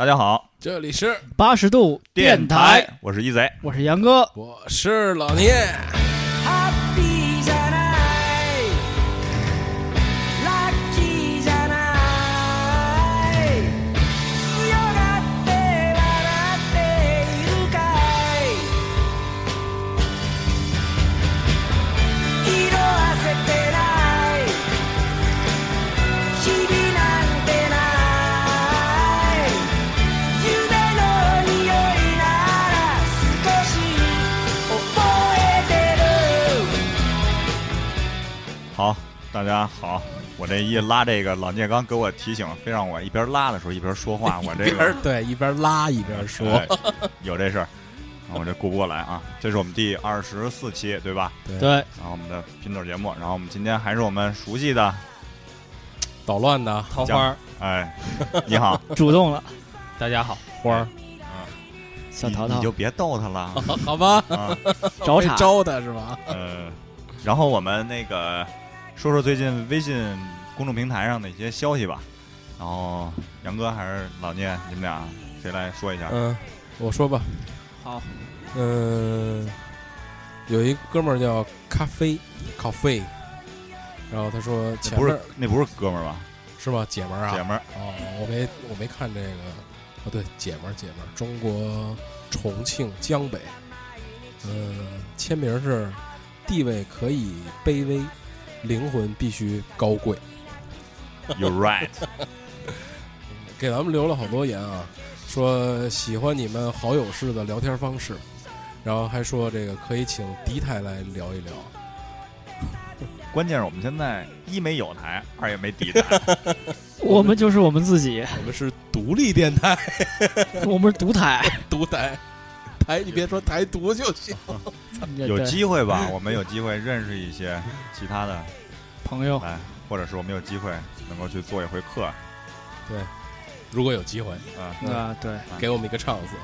大家好，这里是八十度电台，我是一贼，我是杨哥，我是老聂。大家好。我这一拉这个，老聂刚给我提醒，非让我一边拉的时候一边说话，我这边个对一边拉一边说，哎有这事儿，啊我这顾不过来啊。这是我们第二十四期，对吧？对，然后我们的品酒节目，然后我们今天还是我们熟悉的，捣乱的桃花哎，你好，主动了，大家好，花儿，小淘淘你你就别逗他了 好吧？啊。找茬，招他是吧？呃，然后我们那个说说最近微信公众平台上的一些消息吧。然后杨哥还是老聂，你们俩谁来说一下？嗯，我说吧。好，嗯，有一哥们儿叫咖啡，咖啡，然后他说那不是前面那不是哥们儿吧？是吧？姐们儿啊？姐们儿，哦，我没我没看这个。哦，对，姐们儿姐们儿，中国重庆江北。嗯，签名是地位可以卑微，灵魂必须高贵。You're right，给咱们留了好多言啊，说喜欢你们好友式的聊天方式，然后还说这个可以请迪台来聊一聊。关键是我们现在一没有台，二也没底台。我们就是我们自己，我们是独立电台，我们是独台，独台台，你别说台独就行。有机会吧？我们有机会认识一些其他的朋友，来，或者是我们有机会能够去做一回客。对如果有机会，啊，啊，对，给我们一个唱词。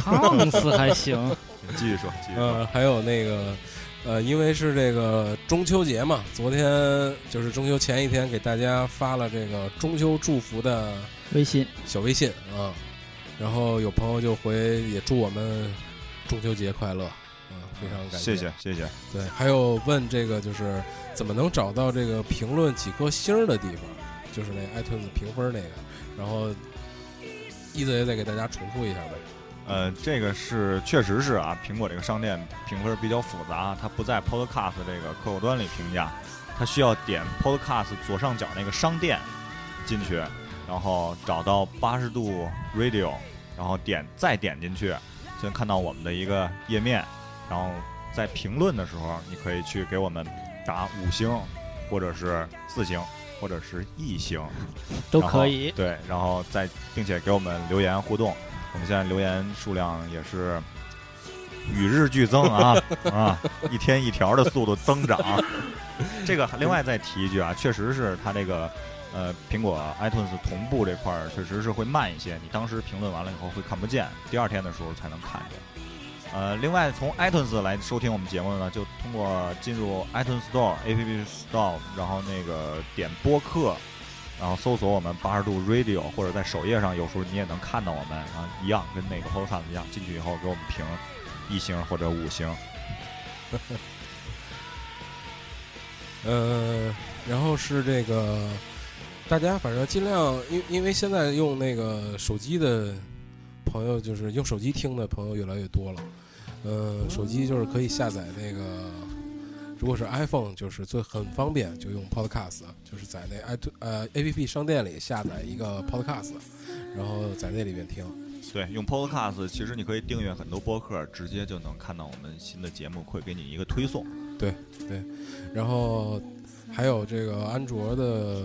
唱死还行，继续说，继续说。呃，还有那个，呃，因为是这个中秋节嘛，昨天就是中秋前一天，给大家发了这个中秋祝福的微信。小微信啊，然后有朋友就回也祝我们中秋节快乐，嗯，非常感谢谢谢谢谢。对，还有问这个就是怎么能找到这个评论几颗星儿的地方，就是那 iTunes 评分那个，然后一泽也再给大家重复一下呗。呃，这个是确实是啊，苹果这个商店评分比较复杂，它不在 Podcast 这个客户端里评价，它需要点 Podcast 左上角那个商店进去，然后找到八十度 Radio，然后点再点进去，就能看到我们的一个页面，然后在评论的时候，你可以去给我们打五星，或者是四星，或者是一星，都可以，对，然后再并且给我们留言互动。我们现在留言数量也是与日俱增啊 啊，一天一条的速度增长。这个另外再提一句啊，确实是它这个呃苹果 iTunes 同步这块儿确实是会慢一些，你当时评论完了以后会看不见，第二天的时候才能看见。呃，另外从 iTunes 来收听我们节目的呢，就通过进入 iTunes Store App Store，然后那个点播客，然后搜索我们八十度 Radio，或者在首页上有时候你也能看到我们，然后一样跟那个 Podcast 一样，进去以后给我们评一星或者五星。呃，然后是这个，大家反正尽量，因因为现在用那个手机的朋友，就是用手机听的朋友越来越多了。呃，手机就是可以下载那个，如果是 iPhone，就是最很方便，就用 Podcast，就是在那 i 呃 APP 商店里下载一个 Podcast，然后在那里面听。对，用 Podcast，其实你可以订阅很多播客，直接就能看到我们新的节目，会给你一个推送。对对然后还有这个安卓的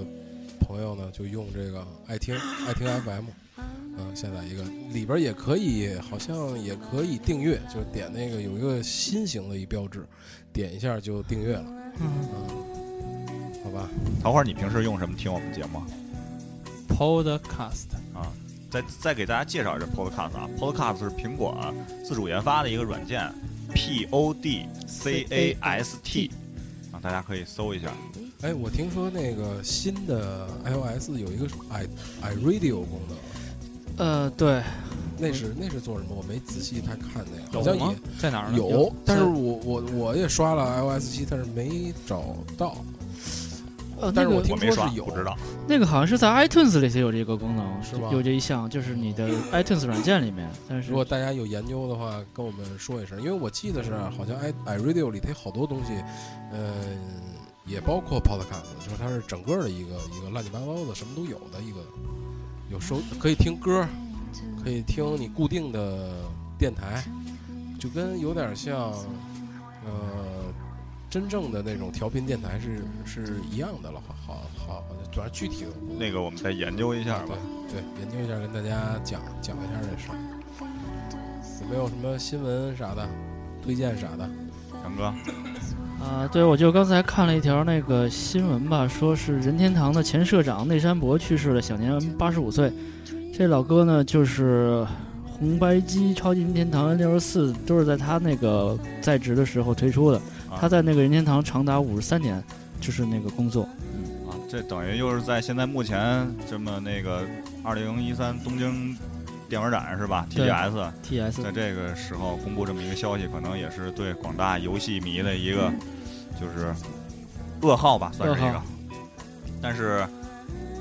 朋友呢，就用这个爱听爱听 FM，嗯、下载一个，里边也可以，好像也可以订阅，就是点那个有一个新型的一标志，点一下就订阅了，嗯，嗯，好吧，桃花，你平时用什么听我们节目？Podcast。啊再再给大家介绍一下 Podcast 啊，Podcast 是苹果自主研发的一个软件，P O D C A S T 啊，大家可以搜一下。哎，我听说那个新的 iOS 有一个 i iRadio 功能，呃，对，那是那是做什么？我没仔细太看那个，好有吗像也？在哪儿呢？有，但是我我我也刷了 iOS 七，但是没找到。呃，但是我听我没刷，说是有，不知道。那个好像是在 iTunes 里头有这个功能，是吧有这一项，就是你的 iTunes 软件里面，但是如果大家有研究的话，跟我们说一声，因为我记得是好像 i iRadio 里头有好多东西，呃、也包括 Podcast，就是它是整个的一个一个乱七八糟的，什么都有的一个，有收可以听歌，可以听你固定的电台，就跟有点像，呃，真正的那种调频电台是是一样的了，好好好，主要具体的那个我们再研究一下吧。对，研究一下，跟大家讲讲一下这事儿。有没有什么新闻啥的，推荐啥的？杨哥，啊，对，我就刚才看了一条那个新闻吧，说是任天堂的前社长内山博去世了，享年八十五岁。这老哥呢，就是红白机、超级任天堂六十四都是在他那个在职的时候推出的。啊他在那个任天堂长达五十三年，就是那个工作。啊，这等于又是在现在目前这么那个二零一三东京电玩展是吧？TGS TS 在这个时候公布这么一个消息，可能也是对广大游戏迷的一个就是噩耗吧，算是一个。但是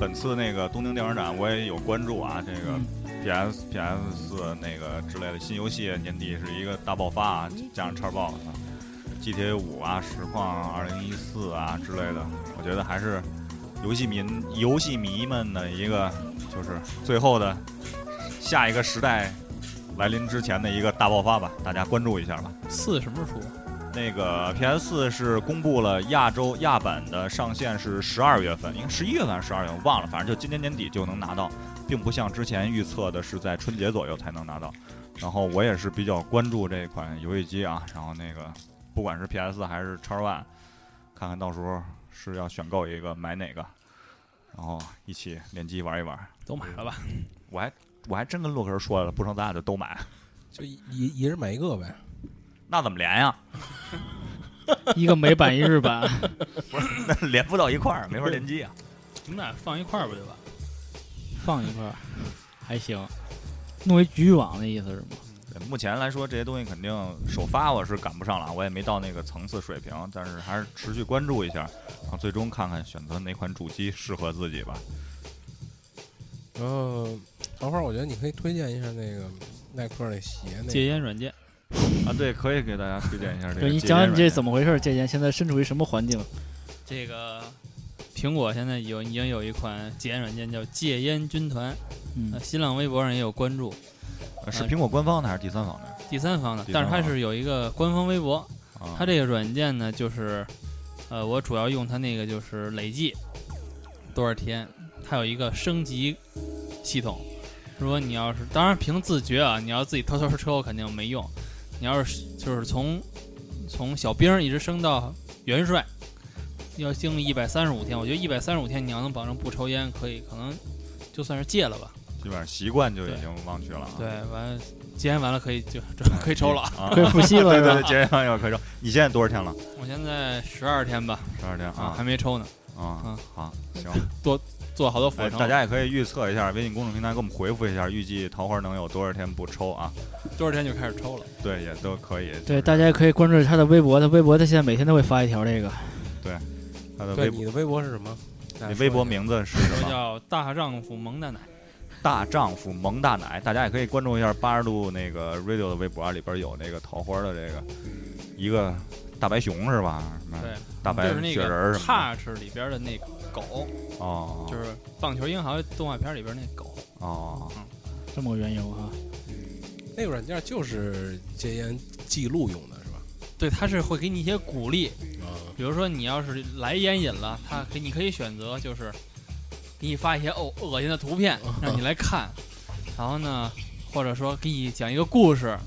本次那个东京电玩展我也有关注啊，这个嗯 PS PS 四那个之类的新游戏年底是一个大爆发啊，加上叉 box。GTA 五啊、实况二零一四啊之类的，我觉得还是游戏迷游戏迷们的一个就是最后的下一个时代来临之前的一个大爆发吧，大家关注一下吧。四什么时候出？那个 PS 四是公布了亚洲亚版的上线是十二月份，应该十一月份还是十二月份，我忘了，反正就今年年底就能拿到，并不像之前预测的是在春节左右才能拿到。然后我也是比较关注这款游戏机啊，然后那个不管是 PS 还是 X One，看看到时候是要选购一个买哪个，然后一起联机玩一玩。都买了吧？我还我还真跟洛克人说了，不成咱俩就都买，就一一一人买一个呗。那怎么连呀？一个美版一日版，那连不到一块儿，没法联机啊。你们俩放一块儿不就完？放一块儿还行，弄一局域网的意思是吗？对目前来说，这些东西肯定首发我是赶不上了，我也没到那个层次水平，但是还是持续关注一下，然后最终看看选择哪款主机适合自己吧。然后，等会儿我觉得你可以推荐一下那个耐克那鞋那戒。烟软件，啊，对，可以给大家推荐一下这个。对你讲讲你这怎么回事？戒烟现在身处于什么环境？这个苹果现在有已经有一款戒烟软件叫戒烟军团，嗯呃，新浪微博上也有关注，呃是苹果官方的还是第三方的？第三方的但是它是有一个官方微博，啊，它这个软件呢，就是，呃，我主要用它那个就是累计多少天，它有一个升级系统。如果你要是，当然凭自觉啊，你要自己偷偷抽肯定没用。你要是就是从从小兵一直升到元帅，要经历一百三十五天，我觉得一百三十五天你要能保证不抽烟，可以可能就算是戒了吧。基本上习惯就已经忘去了啊。对，完了戒烟完了可以就就可以抽了。啊，可以复吸了对对对，？节完要可以抽。你现在多少天了？我现在十二天吧，十二天啊，啊还没抽呢，啊嗯好，行。做好多俯哎，卧撑。大家也可以预测一下，微信公众平台给我们回复一下，预计桃花能有多少天不抽啊？多少天就开始抽了。对，也都可以。对，大家也可以关注他的微博，他微博他现在每天都会发一条这个。对他的微博，对你的微博是什么？你微博名字是什么？叫大丈夫萌大奶，大丈夫萌大奶，大家也可以关注一下八十度那个 radio 的微博，里边有那个桃花的这个一个大白熊是吧？什么对，大白就是那雪人什么的 Touch 里边的那个狗，哦，就是棒球英豪动画片里边那狗。哦，这么个缘由哈。那个软件就是戒烟记录用的是吧？对，它是会给你一些鼓励，啊，比如说你要是来烟瘾了，它给你可以选择就是给你发一些哦恶心的图片让你来看，然后呢，或者说给你讲一个故事。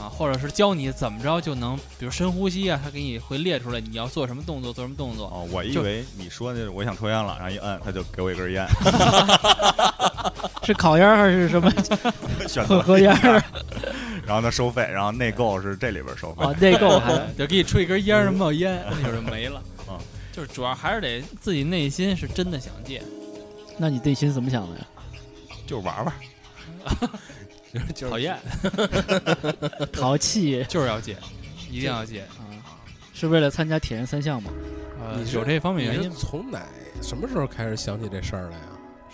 啊，或者是教你怎么着就能，比如深呼吸啊，他给你会列出来你要做什么动作，做什么动作。哦，我以为你说那我想抽烟了，然后一摁，他就给我一根烟 是烤烟还是什么 选择混合烟？然后他收费，然后内购是这里边收费。哦，内购还就给你出一根烟儿冒烟，那会儿就没了。啊就是主要还是得自己内心是真的想戒。那你内心怎么想的呀？就是玩玩，就是就是讨厌，淘气就是要戒，一定要戒。啊，是为了参加铁人三项吗？呃你，有这方面原因。从哪什么时候开始想起这事儿来呀？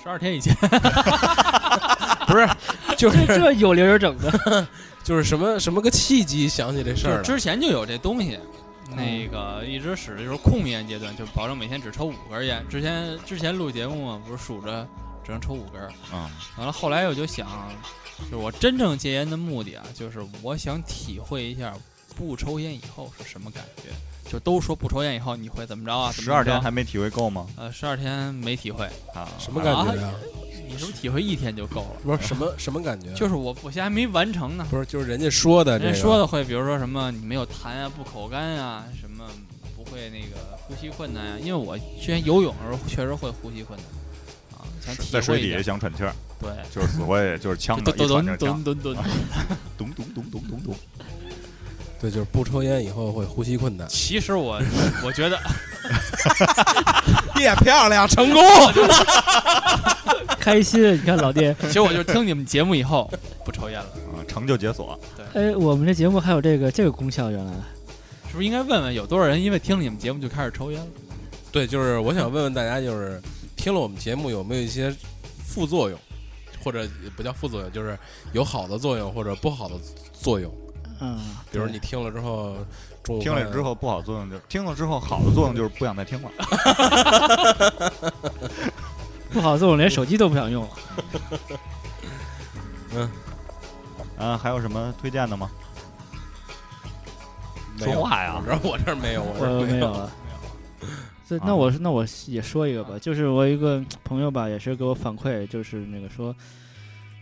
十二天以前，不是，就是这有零有整的，就是什么什么个契机想起这事儿了？之前就有这东西。那个一直使的就是控烟阶段，就保证每天只抽五根烟。之前之前录节目嘛，不是数着只能抽五根儿。嗯，完了，后来我就想，就是我真正戒烟的目的啊，就是我想体会一下不抽烟以后是什么感觉。就都说不抽烟以后你会怎么着啊？怎么十二天还没体会够吗？呃，十二天没体会，啊，什么感觉呀？你是不是体会一天就够了？不是什么什么感觉？就是我我现在还没完成呢。不是就是人家说的这个人家说的会，比如说什么你没有痰啊、不口干啊，什么不会那个呼吸困难啊、因为我之前游泳的时候确实会呼吸困难啊，想体在水。底下想喘气儿，对，就是死会，就是呛的，咚咚一喘就呛，咚咚咚 咚，咚咚咚咚咚咚。对，就是不抽烟以后会呼吸困难。其实我我觉得 耶，漂亮，成功！开心。你看老爹，其实我就听你们节目以后不抽烟了，啊，成就解锁，哎，我们这节目还有这个这个功效，原来是不是应该问问有多少人因为听了你们节目就开始抽烟了？对，就是我想问问大家，就是听了我们节目有没有一些副作用，或者不叫副作用，就是有好的作用或者不好的作用。嗯，比如你听了之后，中午听了之后不好作用就听了之后好的作用就是不想再听了。不好作用，连手机都不想用了。嗯啊，还有什么推荐的吗？说话呀我这儿我这没有，我。没有了。那我是那我也说一个吧，就是我一个朋友吧，也是给我反馈，就是那个说，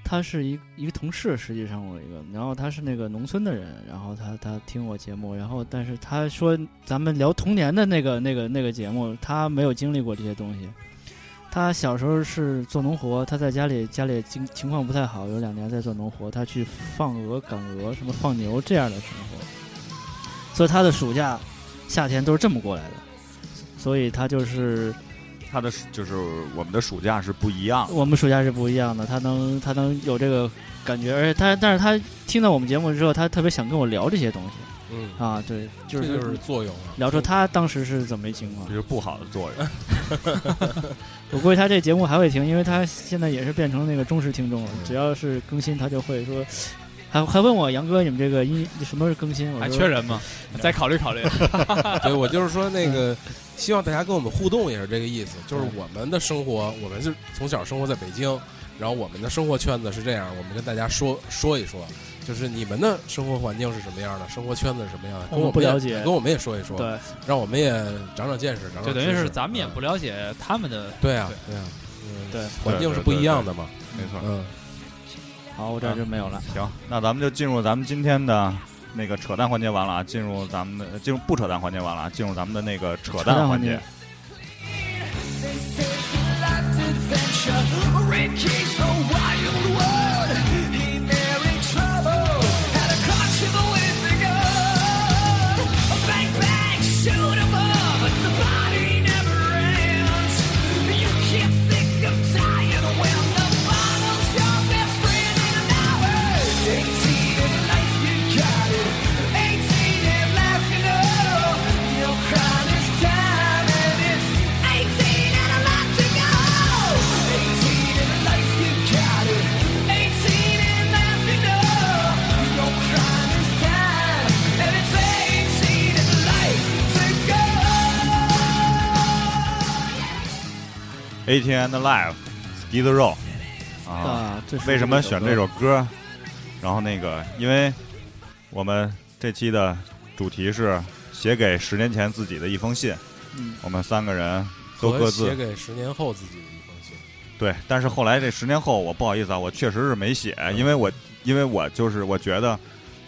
他是一一个同事，实际上我一个，然后他是那个农村的人，然后他他听我节目，然后但是他说咱们聊童年的那个那个那个节目，他没有经历过这些东西。他小时候是做农活，他在家里家里情情况不太好，有两年在做农活，他去放鹅、赶鹅、什么放牛这样的生活，所以他的暑假、夏天都是这么过来的。所以他就是他的就是我们的暑假是不一样的，我们暑假是不一样的，他能他能有这个感觉，而且他但是他听到我们节目之后，他特别想跟我聊这些东西嗯，啊，对，就是就是作用啊。聊出他当时是怎么一情况就。是不好的作用。我估计他这节目还会听，因为他现在也是变成那个忠实听众了，嗯只要是更新他就会说。还还问我杨哥，你们这个音什么是更新？我说还缺人吗？再考虑考虑。对，我就是说那个，希望大家跟我们互动也是这个意思，就是我们的生活，我们是从小生活在北京，然后我们的生活圈子是这样，我们跟大家说说一说，就是你们的生活环境是什么样的，生活圈子是什么样的，跟我们我们不了解。跟我们也说一说，对，让我们也长长见识，长长就等于是咱们也嗯不了解他们的，对。啊，对啊，嗯对，环境是不一样的嘛，没错。嗯，好，我这儿就没有了。行，那咱们就进入咱们今天的那个扯淡环节完了啊，进入咱们的进入不扯淡环节完了啊，进入咱们的那个扯淡环节。ATN 的 Live Skid Row 啊，啊，这是为什么选这首歌？然后那个，因为我们这期的主题是写给十年前自己的一封信，嗯，我们三个人都各自写给十年后自己的一封信，对，但是后来这十年后，我不好意思啊，我确实是没写，因为我因为我就是我觉得，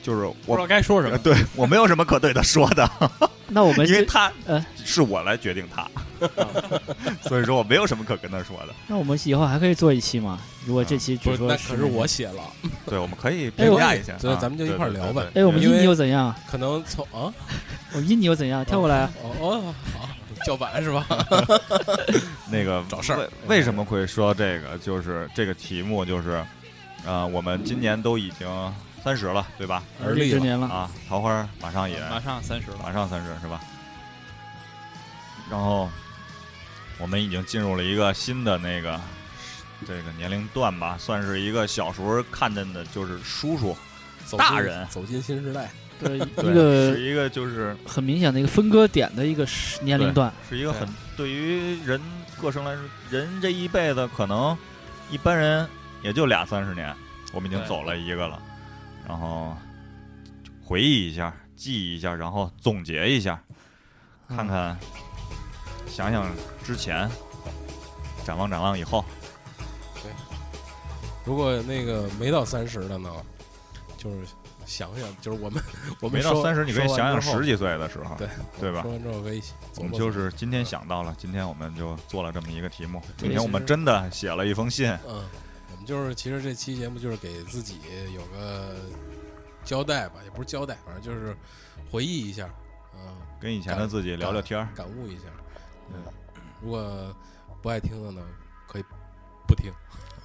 就是我不知道该说什么。对我没有什么可对他说的，那我们因为他呃是我来决定他，所以说我没有什么可跟他说的。那我们以后还可以做一期嘛？如果这期不是，只说那可是我写了，对，我们可以评价一下，啊所以咱们就一块儿聊呗。哎，我们音因为你又怎样？可能从啊，我音你又怎样？跳过来啊！哦哦，好，叫板是吧？那个找事儿为为什么会说这个？就是这个题目就是，啊，我们今年都已经三十了，对吧？而立之年了，啊，桃花马上也马上三十了，马上三十是吧？然后我们已经进入了一个新的那个这个年龄段吧，算是一个小时候看见的，就是叔叔，走大人走进新时代，对，一，个是一个就是很明显的一个分割点的一个年龄段。是一个很对于人个生来说，人这一辈子可能一般人也就俩三十年，我们已经走了一个了，然后回忆一下，记忆一下，然后总结一下，嗯看看，想想之前，展望展望以后，对。如果那个没到三十的呢，就是想想，就是我们 我们没到三十，你可以想想十几岁的时候，对对吧？说？完之后可以我们就是今天想到了，今天我们就做了这么一个题目。今对天我们真的写了一封信，嗯，就是其实这期节目就是给自己有个交代吧，也不是交代，反正就是回忆一下，嗯，跟以前的自己聊聊天儿。感悟一下。嗯，如果不爱听的呢，可以不听。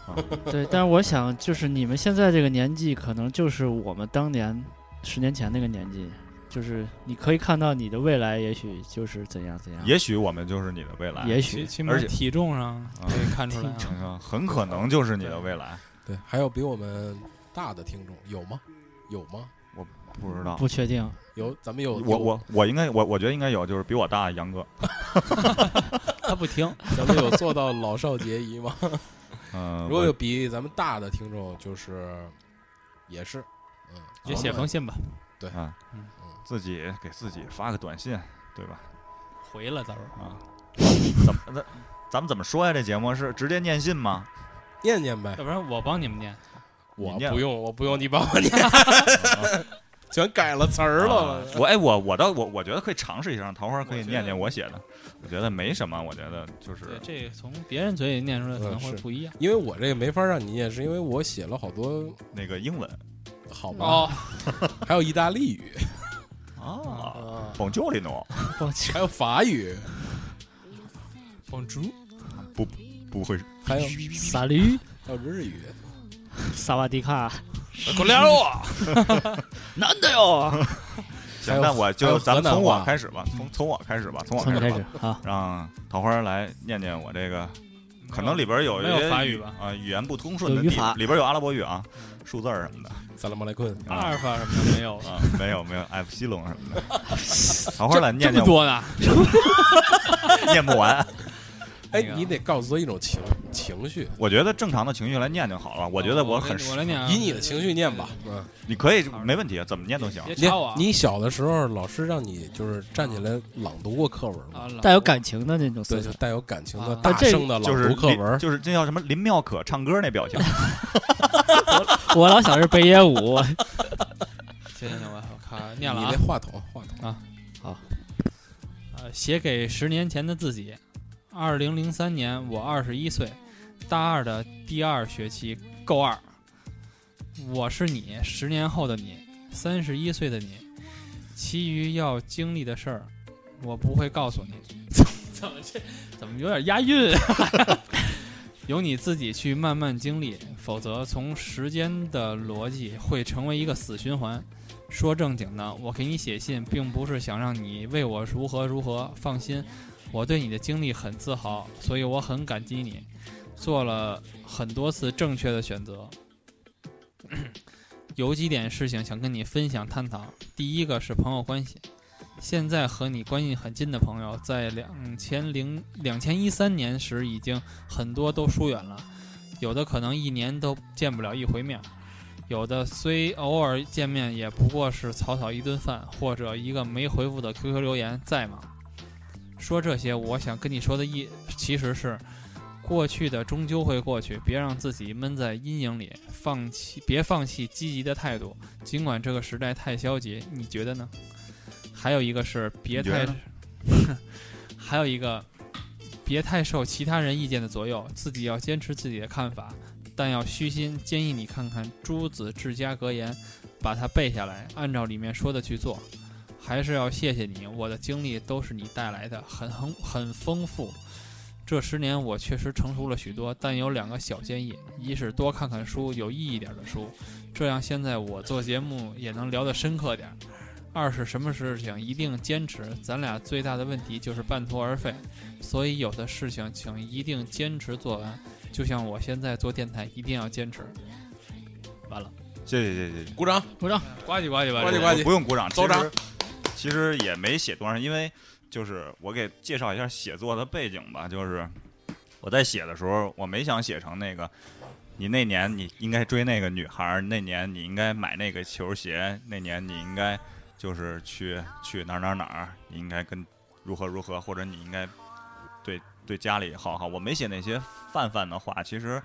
对，但是我想，就是你们现在这个年纪，可能就是我们当年十年前那个年纪，就是你可以看到你的未来，也许就是怎样怎样，也许我们就是你的未来，也许而且体重上啊可以看出来啊。嗯很可能就是你的未来。对，还有比我们大的听众有吗？有吗？我不知道，不确定。有，咱们有我我我应该我我觉得应该有，就是比我大的杨哥。他不听，咱们有做到老少皆宜吗？嗯 如果有比咱们大的听众，就是也是，嗯，也写封信吧，对啊嗯自己给自己发个短信，对吧？回了到时候啊，怎么的咱们怎么说呀？这节目是直接念信吗？念念呗要。不然我帮你们念。我念不用，我不用你帮我念，全改了词儿啊了。我哎，我我倒我我觉得可以尝试一下，让桃花可以念念我写的。我觉得没什么，我觉得就是，这从别人嘴里念出来可能会不一样。因为我这个没法让你念，是因为我写了好多，那个英文好吧？哦，还有意大利语 啊啊，，Bonjour 诺，放弃还有法语，放猪，不不会。还有萨驴、还有日语。萨瓦迪卡，狗粮我。难的哟！行，那我就咱们从我开始吧，从从我开始吧，从我开始吧，啊，让桃花来念念我这个，可能里边有一些法语吧。啊，语言不通顺的地里边有阿拉伯语啊，数字儿什么的萨拉马莱昆，阿尔法什么的没有，啊，没有没有埃弗西龙什么的。好好来念念我，么多呢。念不完。哎那，个你得告诉他一种情情绪，我觉得正常的情绪来念就好了。我觉得我很我来念啊，以你的情绪念吧。嗯，你可以没问题，怎么念都行。你别我啊。你小的时候，老师让你就是站起来朗读过课文吗？带有感情的那种对，就。带有感情的啊大声的朗就是林读课文。就是这叫什么林妙可唱歌那表情。我老想是北野武，行行行，我我看念了啊你那。话筒，话筒啊，好，呃，写给十年前的自己。二零零三年，我二十一岁，大二的第二学期，够二。我是你，十年后的你，三十一岁的你，其余要经历的事儿，我不会告诉你。怎么这怎么有点押韵？由你自己去慢慢经历，否则从时间的逻辑会成为一个死循环。说正经的，我给你写信，并不是想让你为我如何如何。放心，我对你的经历很自豪，所以我很感激你，做了很多次正确的选择。有几点事情想跟你分享探讨。第一个是朋友关系，现在和你关系很近的朋友，在两千零两千一三年时已经很多都疏远了，有的可能一年都见不了一回面。有的虽偶尔见面，也不过是草草一顿饭，或者一个没回复的 QQ 留言，在吗？说这些，我想跟你说的意其实是，过去的终究会过去，别让自己闷在阴影里，放弃，别放弃积极的态度。尽管这个时代太消极，你觉得呢？还有一个是别太 还有一个，别太受其他人意见的左右，自己要坚持自己的看法。但要虚心，建议你看看《朱子治家格言》，把它背下来，按照里面说的去做。还是要谢谢你，我的经历都是你带来的，很很很丰富。这十年我确实成熟了许多，但有两个小建议：一是多看看书，有意义点的书，这样现在我做节目也能聊得深刻点儿；二是什么事情一定坚持，咱俩最大的问题就是半途而废，所以有的事情请一定坚持做完。就像我现在做电台，一定要坚持。完了，谢谢谢谢谢谢。鼓掌。鼓掌。呱唧呱唧呱唧呱唧呱唧不用鼓掌，走掌其实也没写多少，因为就是我给介绍一下写作的背景吧，就是我在写的时候，我没想写成那个。你那年你应该追那个女孩，那年你应该买那个球鞋，那年你应该就是去去哪儿哪儿哪儿，你应该跟如何如何，或者你应该对对家里好好。我没写那些泛泛的话，其实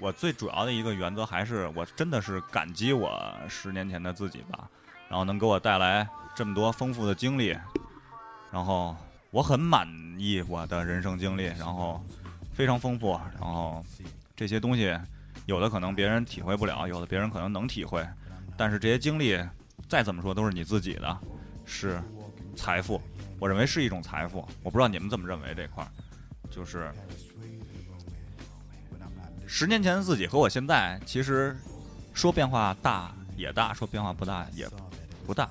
我最主要的一个原则还是我真的是感激我十年前的自己吧，然后能给我带来这么多丰富的经历，然后我很满意我的人生经历，然后非常丰富，然后这些东西有的可能别人体会不了，有的别人可能能体会，但是这些经历再怎么说都是你自己的，是财富，我认为是一种财富，我不知道你们怎么认为这块儿，就是十年前的自己和我现在其实说变化大也大，说变化不大也不大，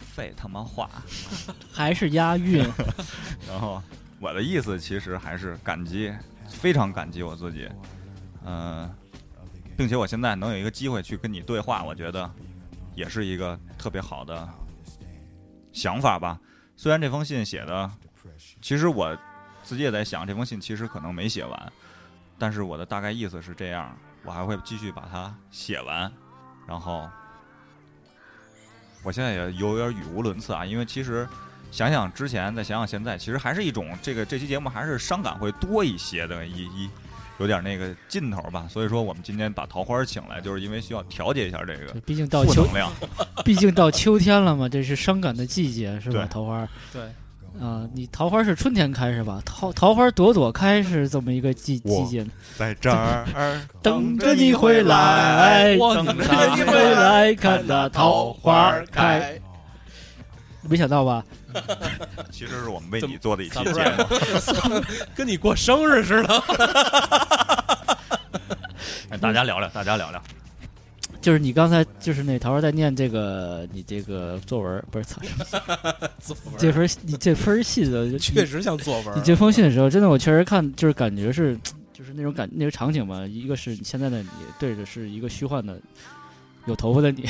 废他妈话。还是押韵。然后我的意思其实还是感激，非常感激我自己，嗯、并且我现在能有一个机会去跟你对话，我觉得也是一个特别好的想法吧。虽然这封信写的，其实我自己也在想，这封信其实可能没写完，但是我的大概意思是这样，我还会继续把它写完，然后我现在也有点语无伦次啊，因为其实想想之前，再想想现在，其实还是一种这个这期节目还是伤感会多一些的一一有点那个劲头吧。所以说我们今天把桃花请来，就是因为需要调节一下这个毕竟到秋。毕竟到秋天了嘛，这是伤感的季节，是吧？桃花对，啊，你桃花是春天开是吧？桃桃花朵朵开是这么一个季季节呢，在这儿 等着你回来，我等着你回来，看那桃花开。没想到吧？其实是我们为你做的一期节目，跟你过生日似的。哎大家聊聊，大家聊聊。就是你刚才就是那桃花在念这个你这个作文，不是操，作文这份你这分信的确实像作文。你这封信的时候，真的我确实看，就是感觉是，就是那种感那个场景吧。一个是你现在的你对着是一个虚幻的有头发的你，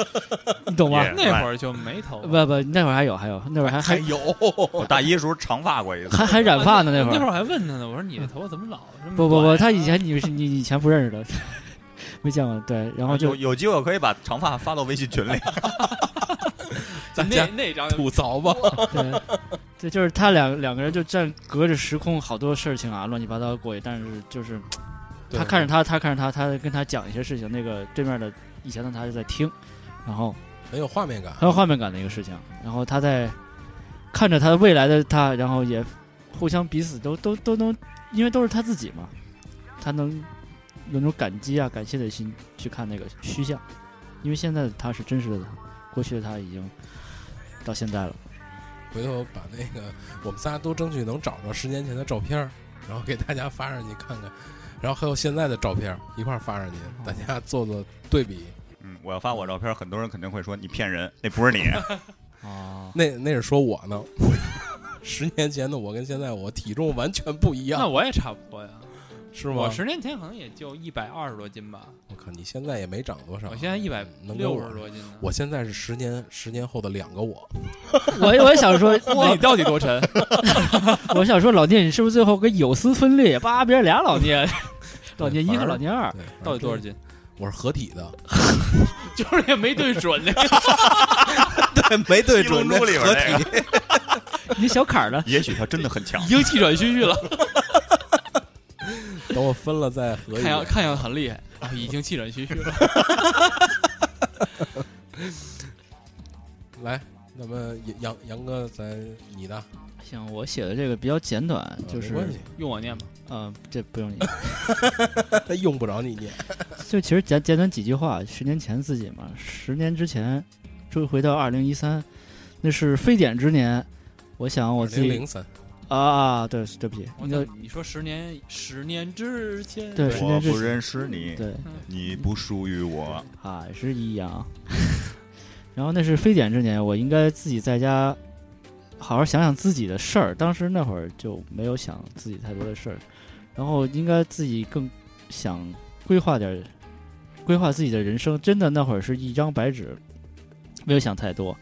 你懂吗那会儿就没头不发，不，那会儿还有还有，那会儿还还还有，我大一的时候长发过一次，还还染发呢，那会儿。那会儿我还问他呢，我说你这头发怎么老这么不不不，他以前你是你以前不认识的，没见过。对，然后就有有机会我可以把长发发到微信群里。咱那那张吐槽吧。对，对，就是他两两个人就站隔着时空，好多事情啊，乱七八糟过去，但是就是他看着他，他看着他，他跟他讲一些事情，那个对面的以前的他就在听，然后很有画面感。很有画面感的一个事情，然后他在看着他未来的他，然后也互相彼此都都都能，因为都是他自己嘛，他能有那种感激啊、感谢的心去看那个虚像，因为现在的他是真实的他，过去的他已经到现在了。回头把那个我们仨都争取能找着十年前的照片，然后给大家发上去看看，然后还有现在的照片一块儿发上去，大家做做对比。嗯，我要发我照片，很多人肯定会说你骗人，那不是你。哦，那那是说我呢，十年前的我跟现在我体重完全不一样，那我也差不多呀。是吗？我十年前可能也就一百二十多斤吧，我靠，你现在也没长多少。我现在一百六能跟我十多斤呢。我现在是十年十年后的两个我，我我也想说，那你到底多沉？我想说，老聂，你是不是最后跟有丝分裂，叭别人俩老聂，老聂一和老聂二，到底多少斤？我是合体的，就是也没对准那个。对，没对准那个体。你小坎儿呢？也许他真的很强已。经气喘吁吁了，等我分了再合。看样看样很厉害啊，已经气喘吁吁了。来，那么杨杨杨哥，咱你的行，我写的这个比较简短，就是用我念吧，呃，这不用你，他用不着你念。就其实简简短几句话。十年前自己嘛，十年之前，追回到二零一三，那是非典之年。我想我自己零零三，啊，对，对不起，你说十年十年之前，对十年之前我不认识你，对，你不属于我。还是一样。然后那是非典之年，我应该自己在家好好想想自己的事儿。当时那会儿就没有想自己太多的事儿，然后应该自己更想规划点儿，规划自己的人生。真的那会儿是一张白纸，没有想太多，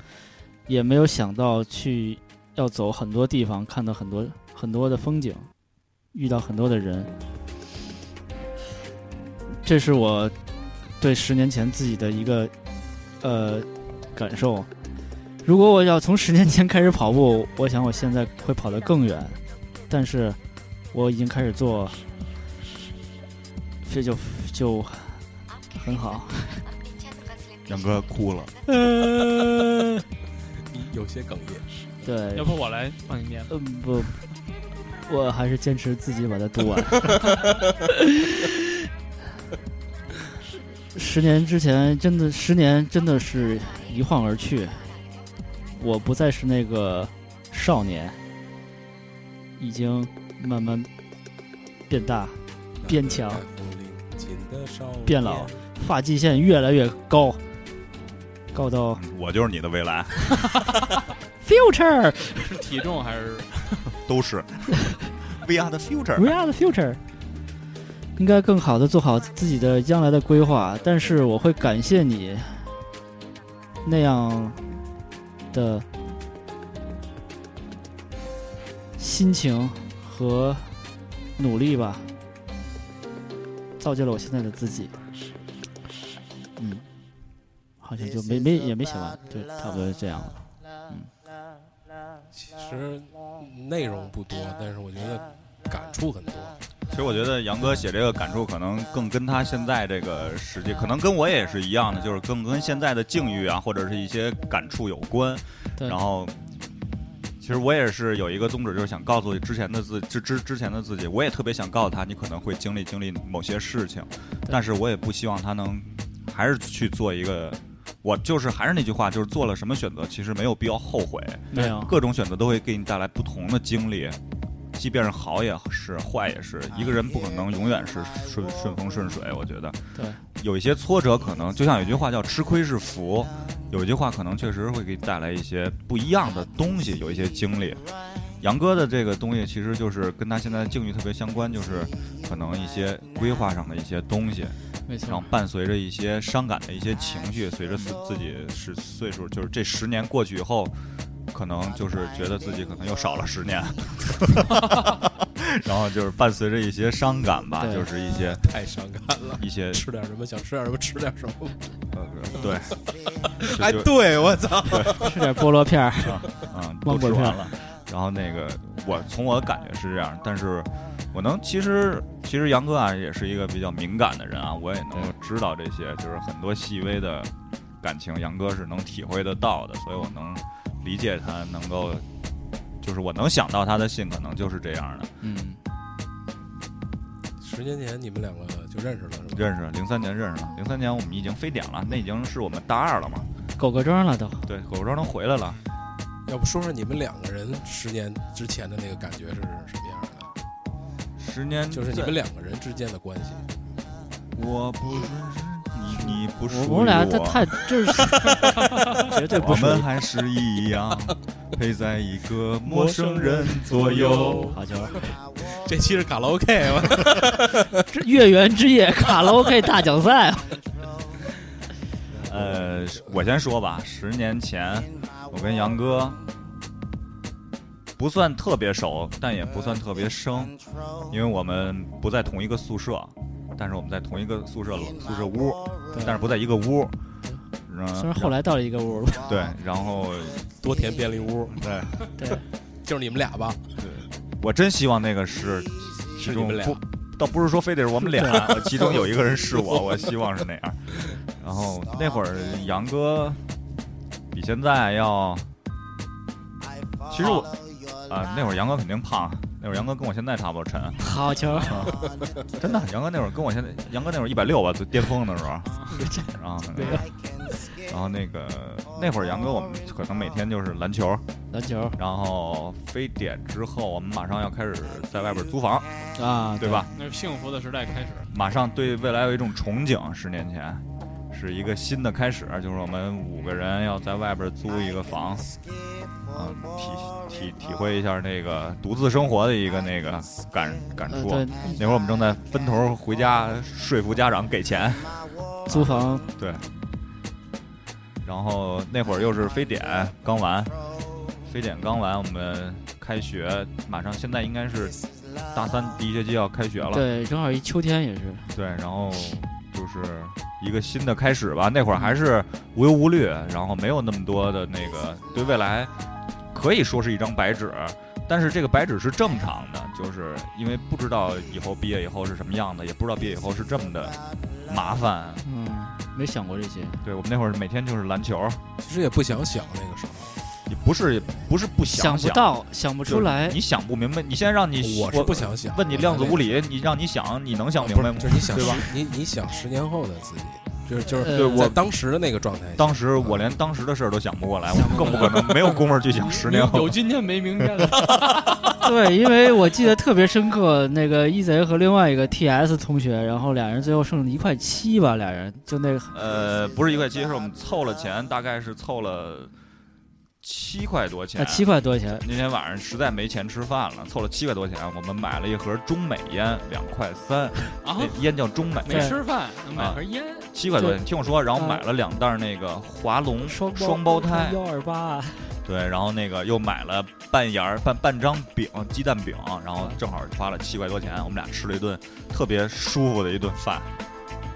也没有想到去要走很多地方，看到很多很多的风景，遇到很多的人。这是我对十年前自己的一个呃感受。如果我要从十年前开始跑步，我想我现在会跑得更远，但是我已经开始做，这就就很好。杨哥哭了，有些哽咽。对，要不我来帮你念？嗯不，我还是坚持自己把它读完。十年之前，真的十年真的是一晃而去，我不再是那个少年，已经慢慢变大、变强、变老，发际线越来越高，高到我就是你的未来，future。是体重还是？都是。We are the future。We are the future。应该更好的做好自己的将来的规划，但是我会感谢你那样的心情和努力吧，造就了我现在的自己。嗯，好像就没没也没写完，就差不多是这样了。其实内容不多，但是我觉得感触很多。其实我觉得杨哥写这个感触可能更跟他现在这个实际，可能跟我也是一样的，就是更跟现在的境遇啊，或者是一些感触有关。然后，其实我也是有一个宗旨，就是想告诉之前的自之之之前的自己，我也特别想告诉他，你可能会经历经历某些事情，但是我也不希望他能还是去做一个。我就是还是那句话，就是做了什么选择，其实没有必要后悔。没有，各种选择都会给你带来不同的经历，即便是好也是，坏也是。一个人不可能永远是顺顺风顺水，我觉得。对。有一些挫折，可能就像有一句话叫“吃亏是福”，有一句话可能确实会给你带来一些不一样的东西，有一些经历。杨哥的这个东西，其实就是跟他现在的境遇特别相关，就是可能一些规划上的一些东西。没然后，伴随着一些伤感的一些情绪，随着自自己是岁数，就是这十年过去以后，可能就是觉得自己可能又少了十年，然后就是伴随着一些伤感吧，就是一些太伤感了，一些吃点什么想吃点什么，吃点什么。呃对，哎，对我操，吃点菠萝片儿。嗯芒果片都吃完了，然后那个我从我的感觉是这样，但是我能其实其实杨哥啊也是一个比较敏感的人啊，我也能够知道这些，就是很多细微的感情，杨哥是能体会得到的，所以我能理解他，能够就是我能想到他的信，可能就是这样的。嗯，十年前你们两个就认识了是吧？认识，零三年认识了，零三年我们已经非典了，那已经是我们大二了嘛，狗狗庄了都。对，狗庄能回来了。要不说说你们两个人十年之前的那个感觉是什么样的？十年就是你们两个人之间的关系。我不认识你，你不属于我我们俩这太就是 绝对不我们还是一样，陪在一个陌生人左右。好这期是卡拉 OK 吗？这月圆之夜卡拉 OK 大奖赛，呃，我先说吧，十年前我跟杨哥不算特别熟，但也不算特别生，因为我们不在同一个宿舍，但是我们在同一个宿舍宿舍屋，但是不在一个屋。嗯虽然后来到了一个屋，对，然后 多田便利屋，对 对，就是你们俩吧？对我真希望那个是其中是你们俩不，倒不是说非得是我们俩，其中有一个人是我，我希望是那样。然后那会儿杨哥比现在要，其实我啊、那会儿杨哥肯定胖，那会儿杨哥跟我现在差不多沉，好球，啊，真的，杨哥那会儿跟我现在，杨哥那会儿一百六吧，最巅峰的时候，然后那个，然后那个那会儿杨哥我们可能每天就是篮球，篮球。然后非典之后，我们马上要开始在外边租房，啊，对吧？？那是幸福的时代开始。马上对未来有一种憧憬，十年前是一个新的开始，就是我们五个人要在外边租一个房，嗯，体体体会一下那个独自生活的一个那个感感呃，触。对，那会儿我们正在分头回家说服家长给钱，租房对。然后那会儿又是非典刚完，非典刚完，我们开学马上现在应该是大三第一学期要开学了，对，正好一秋天也是，对，然后就是一个新的开始吧。那会儿还是无忧无虑，然后没有那么多的那个对未来，可以说是一张白纸。但是这个白纸是正常的，就是因为不知道以后毕业以后是什么样的，也不知道毕业以后是这么的麻烦。嗯，没想过这些，对我们那会儿每天就是篮球，其实也不想想那个时候，也不是不是不想想不到，想不出来你，想不明白。你现在让你我是不想想。问你量子物理，你让你想，你能想明白吗？就是你想对吧？你你想十年后的自己，就是就是我在当时的那个状态下。当时我连当时的事儿都想不过来，我更不可能没有功夫去想十年后有。今天没明天了。对，因为我记得特别深刻，那个 E 贼和另外一个 TS 同学，然后俩人最后剩一块七吧，俩人就那个呃，不是一块七，是我们凑了钱，大概是凑了七块多钱。啊七块多钱，那天晚上实在没钱吃饭了，凑了七块多钱，我们买了一盒中美烟，两块三，啊，那烟叫中美，没吃饭，买盒烟，七块多钱。你听我说，然后啊买了两袋那个华龙双双胞胎，幺二八，对，然后那个又买了半芽儿半半张饼，鸡蛋饼，然后正好花了七块多钱，我们俩吃了一顿特别舒服的一顿饭。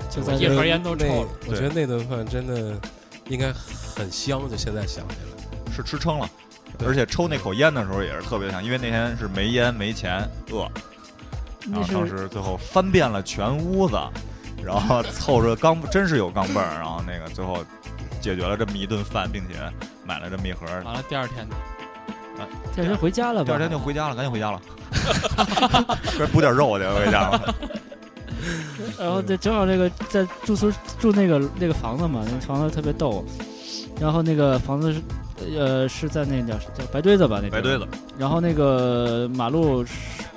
就在这一盒烟都那抽了。我觉得那顿饭真的应该很香，就现在想起来。是吃撑了，而且抽那口烟的时候也是特别想，因为那天是没烟没钱饿，然那后当是时最后翻遍了全屋子，然后凑着钢真是有钢镚儿，然后那个最后解决了这么一顿饭，并且买了这么一盒，完了，第二天第二天回家了吧？第二天就回家了，赶紧回家了，该补点肉去回家了。然后这正好那个在住宿住那个那个房子嘛，那个房子特别逗，然后那个房子是呃是在那叫叫白堆子吧，那白堆子，然后那个马路是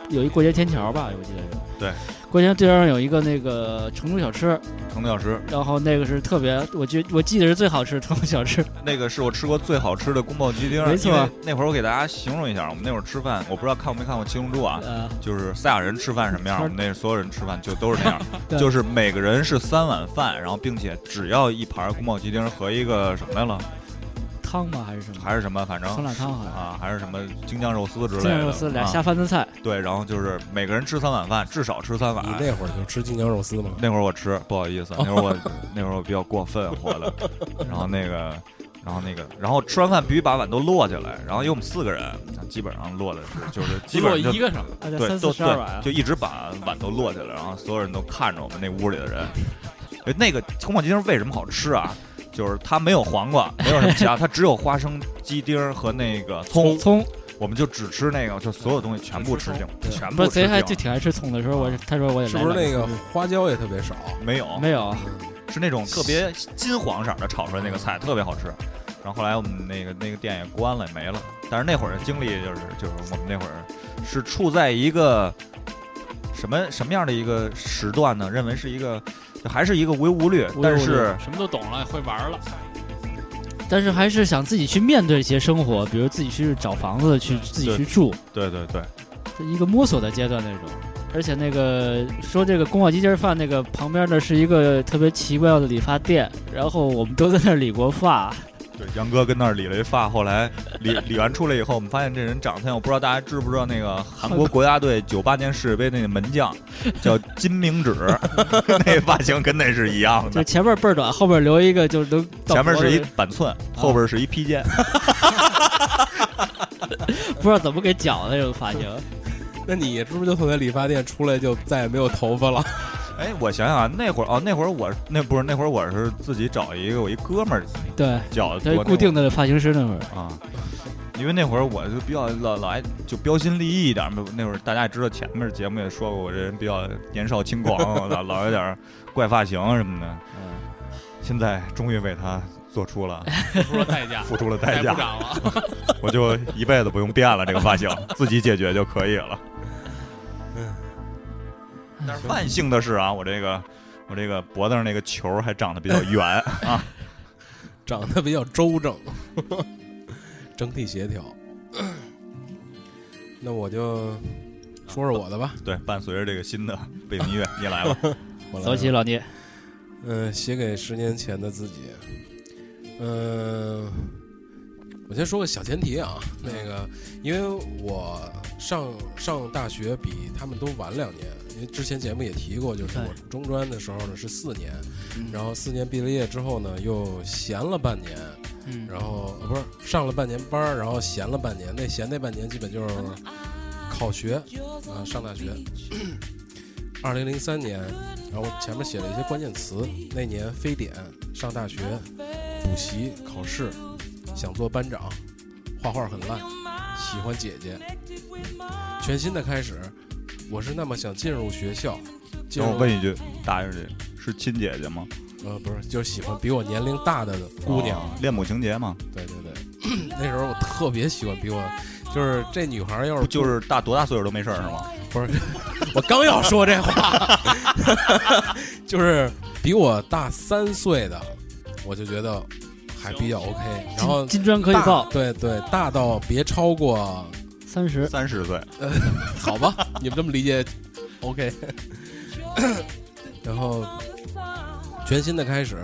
有一过街天桥吧，我记得是。对。过街对上有一个那个成都小吃，成都小吃，然后那个是特别，我觉我记得是最好吃的成都小吃。那个是我吃过最好吃的宫保鸡丁儿。没错。那会儿我给大家形容一下，我们那会儿吃饭，我不知道看过没看过《七龙珠》啊，呃，就是赛亚人吃饭什么样，我们那所有人吃饭就都是那样，就是每个人是三碗饭，然后并且只要一盘宫保鸡丁和一个什么来了，汤吗？还是什么？还是什么，反正酸辣汤好像。啊，还是什么京酱肉丝之类京的，酱肉丝俩啊下饭的菜，对，然后就是每个人吃三碗饭，至少吃三碗你。那会儿就吃京酱肉丝吗？那会儿我吃，不好意思，那会儿我 那会儿我比较过分活的，然后那个。然后那个，然后吃完饭必须把碗都摞起来，然后因为我们四个人，基本上摞的是就是 基本上就一个上，对，都四碗啊对，。就一直把碗都摞起来，然后所有人都看着我们那屋里的人。哎那个宫保鸡丁为什么好吃啊？就是它没有黄瓜，没有什么其他，它只有花生、鸡丁和那个葱。葱我们就只吃那个，就所有东西全部吃净，全不是贼部吃净。还就挺爱吃葱的时候，我他说我也是不是那个花椒也特别少？没有，没有？是那种特别金黄色的炒出来那个菜，特别好吃。然后后来我们那个那个店也关了，也没了。但是那会儿的经历就是就是我们那会儿是处在一个什么什么样的一个时段呢？认为是一个就还是一个无忧无虑，无无虑但是什么都懂了，会玩了。但是还是想自己去面对一些生活，比如自己去找房子，去自己去住，对对对，是一个摸索的阶段那种。而且那个说这个宫保鸡丁饭，那个旁边呢是一个特别奇怪的理发店，然后我们都在那儿理过发，对，杨哥跟那儿理了一发，后来理理完出来以后，我们发现这人长相，我不知道大家知不知道那个韩国国家队九八年世界杯那个门将 叫金明指，那发型跟那是一样的，就前面倍儿短，后边留一个就是能前面是一板寸，后边是一披肩。不知道怎么给绞的那种发型。那你是不是就从那理发店出来就再也没有头发了？哎，我想想啊，那会儿哦，那会儿我那不是那会儿我是自己找一个我一哥们儿对绞的对，固定的发型师那会儿，啊。因为那会儿我就比较老老爱就标新立异一点嘛。那会儿大家也知道，前面节目也说过，我这人比较年少轻狂，老老有点怪发型什么的。嗯，现在终于为他做出了付出了代价，付出了代价，再不长了。我就一辈子不用变了，这个发型自己解决就可以了。但是万幸的是啊，我这个我这个脖子上那个球还长得比较圆啊。长得比较周正，整体协调。那我就说说我的吧，对，伴随着这个新的背景音乐，你来了。我来走起，老聂。嗯，写给十年前的自己。嗯，我先说个小前提啊，那个，因为我上上大学比他们都晚两年，因为之前节目也提过，就是我中专的时候呢是四年，嗯然后四年毕了业之后呢又闲了半年，嗯，然后呃不是上了半年班儿，然后闲了半年，那闲那半年基本就是考学啊、上大学。二零零三年，然后我前面写了一些关键词，那年非典、上大学、补习、考试，想做班长，画画很烂，喜欢姐姐，全新的开始，我是那么想进入学校。进入让我问一句，答应这是亲姐姐吗？呃，不是，就是喜欢比我年龄大的姑娘。哦恋母情节吗？对对对，那时候我特别喜欢比我，就是这女孩要是就是大多大岁数都没事儿是吗？不是，我刚要说这话，就是比我大三岁的，我就觉得还比较 OK。然后金金砖可以大报对对，大到别超过，三十，三十岁，好吧，你们这么理解，OK。然后全新的开始，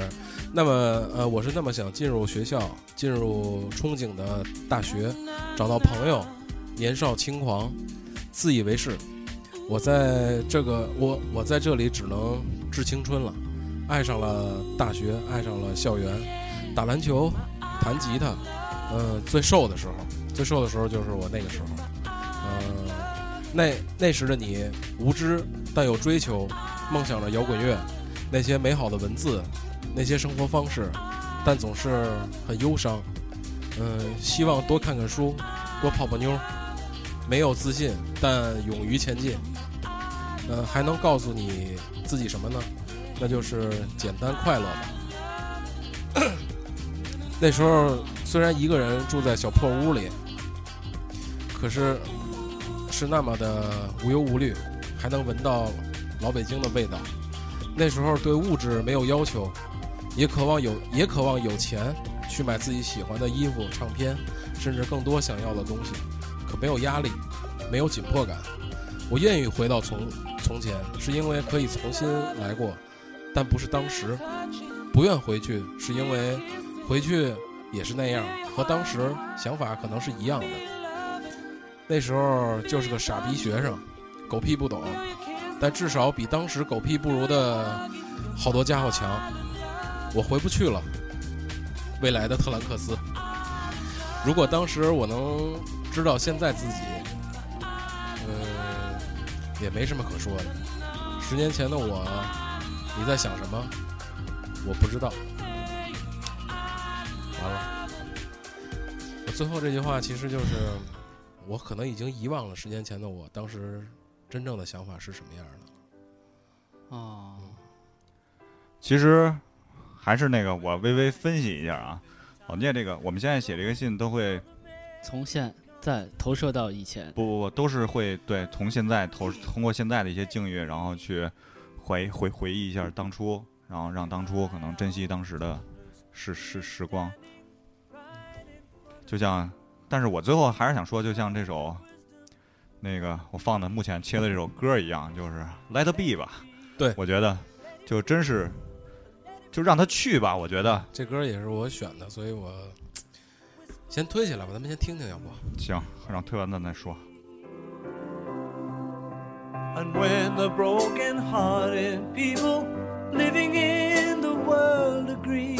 那么呃，我是那么想进入学校，进入憧憬的大学，找到朋友，年少轻狂，自以为是。我在这个我我在这里只能致青春了，爱上了大学，爱上了校园，打篮球，弹吉他，呃，最瘦的时候，最瘦的时候就是我那个时候，呃，那那时的你无知但有追求，梦想着摇滚乐，那些美好的文字，那些生活方式，但总是很忧伤。嗯、希望多看看书，多泡泡妞，没有自信，但勇于前进。呃，还能告诉你自己什么呢？那就是简单快乐吧。那时候虽然一个人住在小破屋里，可是是那么的无忧无虑，还能闻到老北京的味道。那时候对物质没有要求，也渴望有也渴望有钱去买自己喜欢的衣服、唱片，甚至更多想要的东西，可没有压力，没有紧迫感。我愿意回到从从前，是因为可以重新来过，但不是当时。不愿回去，是因为回去也是那样，和当时想法可能是一样的。那时候就是个傻逼学生，狗屁不懂，但至少比当时狗屁不如的好多家伙强。我回不去了，未来的特兰克斯。如果当时我能知道现在自己，嗯，也没什么可说的。十年前的我，你在想什么？我不知道。完了，我最后这句话其实就是，我可能已经遗忘了十年前的我当时真正的想法是什么样的。哦，其实还是那个，我微微分析一下啊。老聂，这个我们现在写这个信都会从现在投射到以前，不不不，都是会对从现在投通过现在的一些境遇，然后去回回回忆一下当初，然后让当初可能珍惜当时的时时时光。就像，但是我最后还是想说，就像这首那个我放的目前切的这首歌一样，就是 Let It Be 吧。对我觉得就真是就让他去吧。我觉得这歌也是我选的，所以我先推起来吧，咱们先听听，要不？行，让推完咱再说。And when the broken hearted people living in the world agree,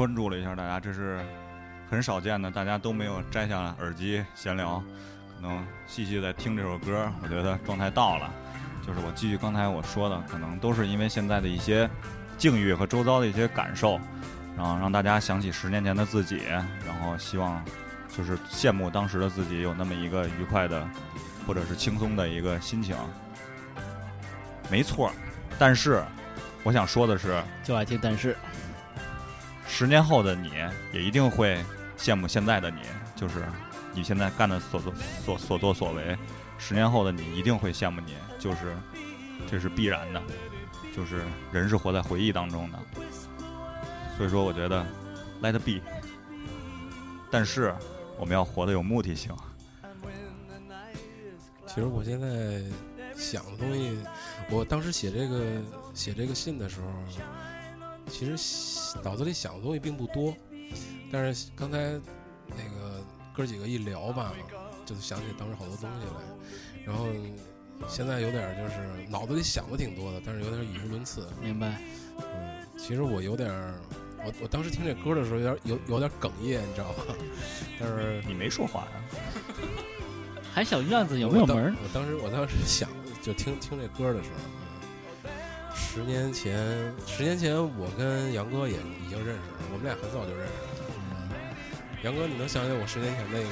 关注了一下，大家这是很少见的，大家都没有摘下耳机闲聊，可能细细在听这首歌，我觉得状态到了。就是我继续刚才我说的，可能都是因为现在的一些境遇和周遭的一些感受，然后让大家想起十年前的自己，然后希望就是羡慕当时的自己有那么一个愉快的或者是轻松的一个心情。没错，但是我想说的是，就爱听但是，十年后的你也一定会羡慕现在的你，就是你现在干的所作所所作所为，十年后的你一定会羡慕你，就是这是必然的，就是人是活在回忆当中的，所以说我觉得 let it be，但是我们要活得有目的性，其实我现在想的东西，我当时写这个写这个信的时候，其实脑子里想的东西并不多，但是刚才那个哥几个一聊吧，就想起当时好多东西来，然后现在有点就是脑子里想的挺多的，但是有点语无伦次。明白？嗯，其实我有点儿，我我当时听这歌的时候有点有有点哽咽，你知道吗？但是你没说话呀、还小院子有没有门儿？我当时我当时想，就听听这歌的时候，嗯，十年前，十年前我跟杨哥也已经认识了，我们俩很早就认识了。嗯，杨哥，你能想起我十年前那个？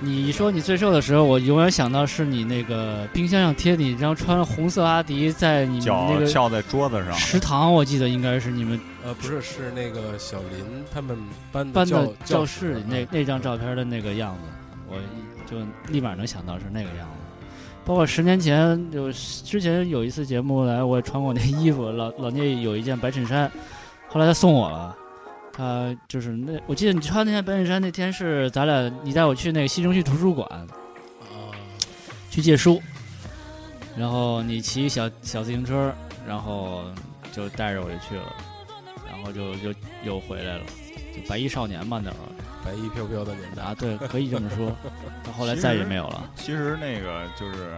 你一说你最瘦的时候，我永远想到是你那个冰箱上贴你一张穿红色阿迪，在你们脚那个翘在桌子上，食堂，我记得应该是你们呃，不是，是那个小林他们班班教的教室里那嗯那张照片的那个样子，我就立马能想到是那个样子。包括十年前，就之前有一次节目来，我也穿过那衣服，老老聂有一件白衬衫，后来他送我了。他就是那，我记得你穿那件白衬衫那天是咱俩，你带我去那个西城区图书馆啊，去借书，然后你骑小小自行车，然后就带着我就去了，然后就就又回来了，就白衣少年嘛那会儿。白衣飘飘的年代啊，对，可以这么说。到后来再也没有了。其实那个就是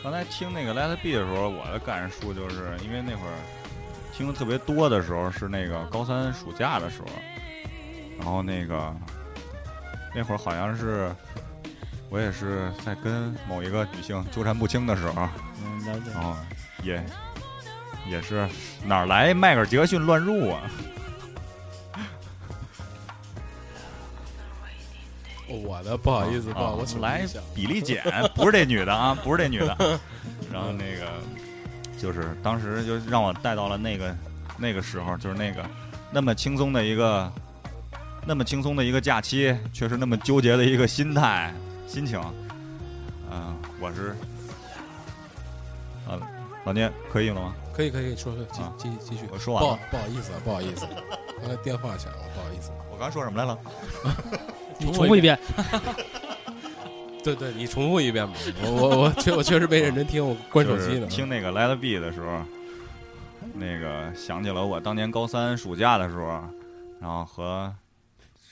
刚才听那个 Let It Be 的时候，我的感触就是因为那会儿听的特别多的时候是那个高三暑假的时候，然后那个那会儿好像是我也是在跟某一个女性纠缠不清的时候，嗯，了解。然后也也是哪儿来迈克尔·杰克逊乱入啊？我的不好意思，啊不好，我请来一下比例减，不是这女的啊，不是这女的。然后那个就是当时就让我带到了那个那个时候，就是那个那么轻松的一个那么轻松的一个假期，却是那么纠结的一个心态心情。嗯、我是啊，老聂可以了吗？可以可以说说继啊继继续。我说完了。不好不好意思啊，不好意思，刚才 电话响了，不好意思。我刚才说什么来了？你重复一遍。对对，你重复一遍吧。我我我确我确实没认真听，我关手机呢。听那个《Let It Be》的时候，那个想起了我当年高三暑假的时候，然后和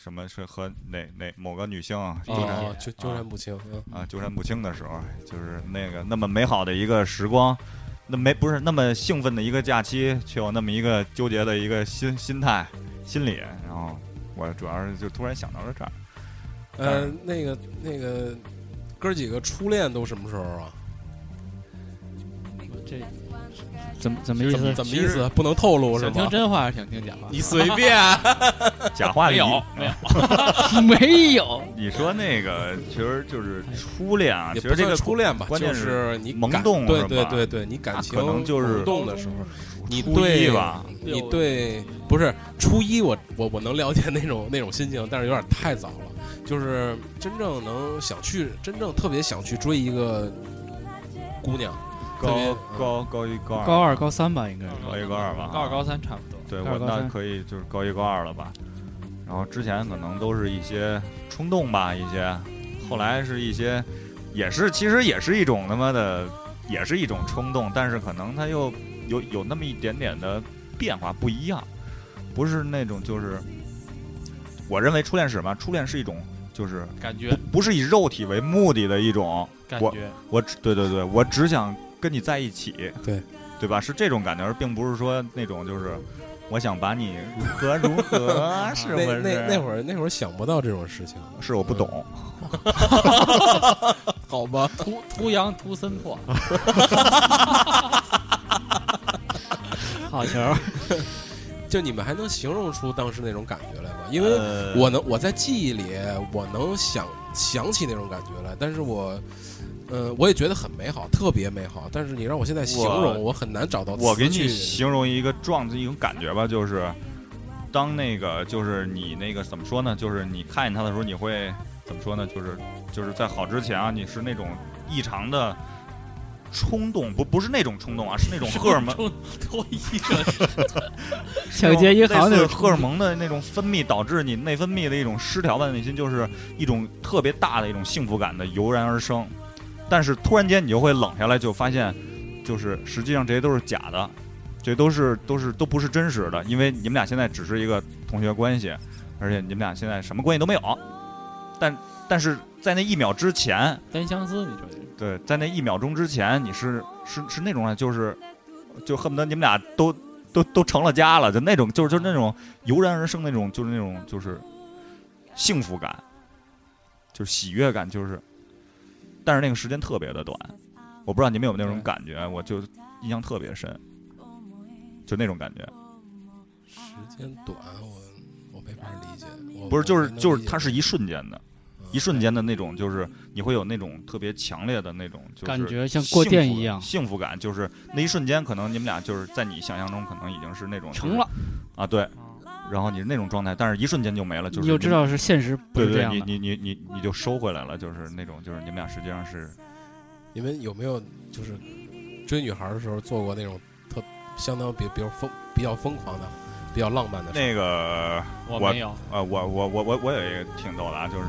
什么是和哪哪某个女性纠缠、哦，纠纠缠不清。嗯啊纠缠不清的时候，就是那个那么美好的一个时光，那没不是那么兴奋的一个假期，却有那么一个纠结的一个心心态心理，然后我主要是就突然想到了这儿。呃，那个那个哥几个初恋都什么时候啊？这怎么怎么意思？怎么意思？不能透露是想听？真话还是想听假话？你随便。假话没有没有，没有。你说那个其实就是初恋啊，也不算其实这个初恋吧，关键是你萌动对对对对，你感情可能就是萌动的时候，你初对一吧，你对不是初一我，我我能了解那种那种心情，但是有点太早了。就是真正能想去，真正特别想去追一个姑娘，特别高高高一高二高二、高三吧，应该是。高一高二吧，高二高三差不多。对我那可以就是高一高二了吧。然后之前可能都是一些冲动吧，一些，后来是一些，也是其实也是一种他妈的，也是一种冲动，但是可能他又有有那么一点点的变化不一样，不是那种就是，我认为初恋是什么？初恋是一种就是感觉不是以肉体为目的的一种感觉，我只对对对，我只想跟你在一起，对对吧？是这种感觉，而并不是说那种就是我想把你如何如何，是不那是？那那会儿那会儿想不到这种事情，是我不懂，好吧？图图羊图森破，好球儿，就你们还能形容出当时那种感觉来吗？因为呃我能我在记忆里我能想想起那种感觉来，但是我。呃，我也觉得很美好，特别美好。但是你让我现在形容，我我很难找到我给你形容一个状一种感觉吧，就是当那个就是你那个怎么说呢？就是你看见他的时候，你会怎么说呢？就是就是在好之前啊，你是那种异常的冲动，不不是那种冲动啊，是那种荷尔蒙冲 脱衣裳，抢劫银行那种荷尔蒙的那种分泌，导致你内分泌的一种失调吧内心，就是一种特别大的一种幸福感的油然而生。但是突然间你就会冷下来，就发现，就是实际上这些都是假的，这都是都是都不是真实的，因为你们俩现在只是一个同学关系，而且你们俩现在什么关系都没有。但但是在那一秒之前，单相思，你说的对，在那一秒钟之前，你是是是那种啊，就是就恨不得你们俩都都都成了家了，就那种就是就是那种油然而生那种就是那种就是幸福感，就是喜悦感，就是，但是那个时间特别的短，我不知道你们有没有那种感觉，我就印象特别深，就那种感觉，时间短，我我没法理解。我不是就是就是它是一瞬间的。嗯一瞬间的那种，就是你会有那种特别强烈的那种，就是感觉像过电一样幸福感，幸福感就是那一瞬间，可能你们俩就是在你想象中，可能已经是那种成了，啊，对，啊，然后你是那种状态，但是一瞬间就没了，就是你你就知道是现实不对对，是这样的。你你你你你就收回来了，就是那种，就是你们俩实际上是你们有没有就是追女孩的时候做过那种特相当比比如疯比较疯狂的、比较浪漫的事？那个我我没有，呃，我我我我我有一个挺逗的啊，就是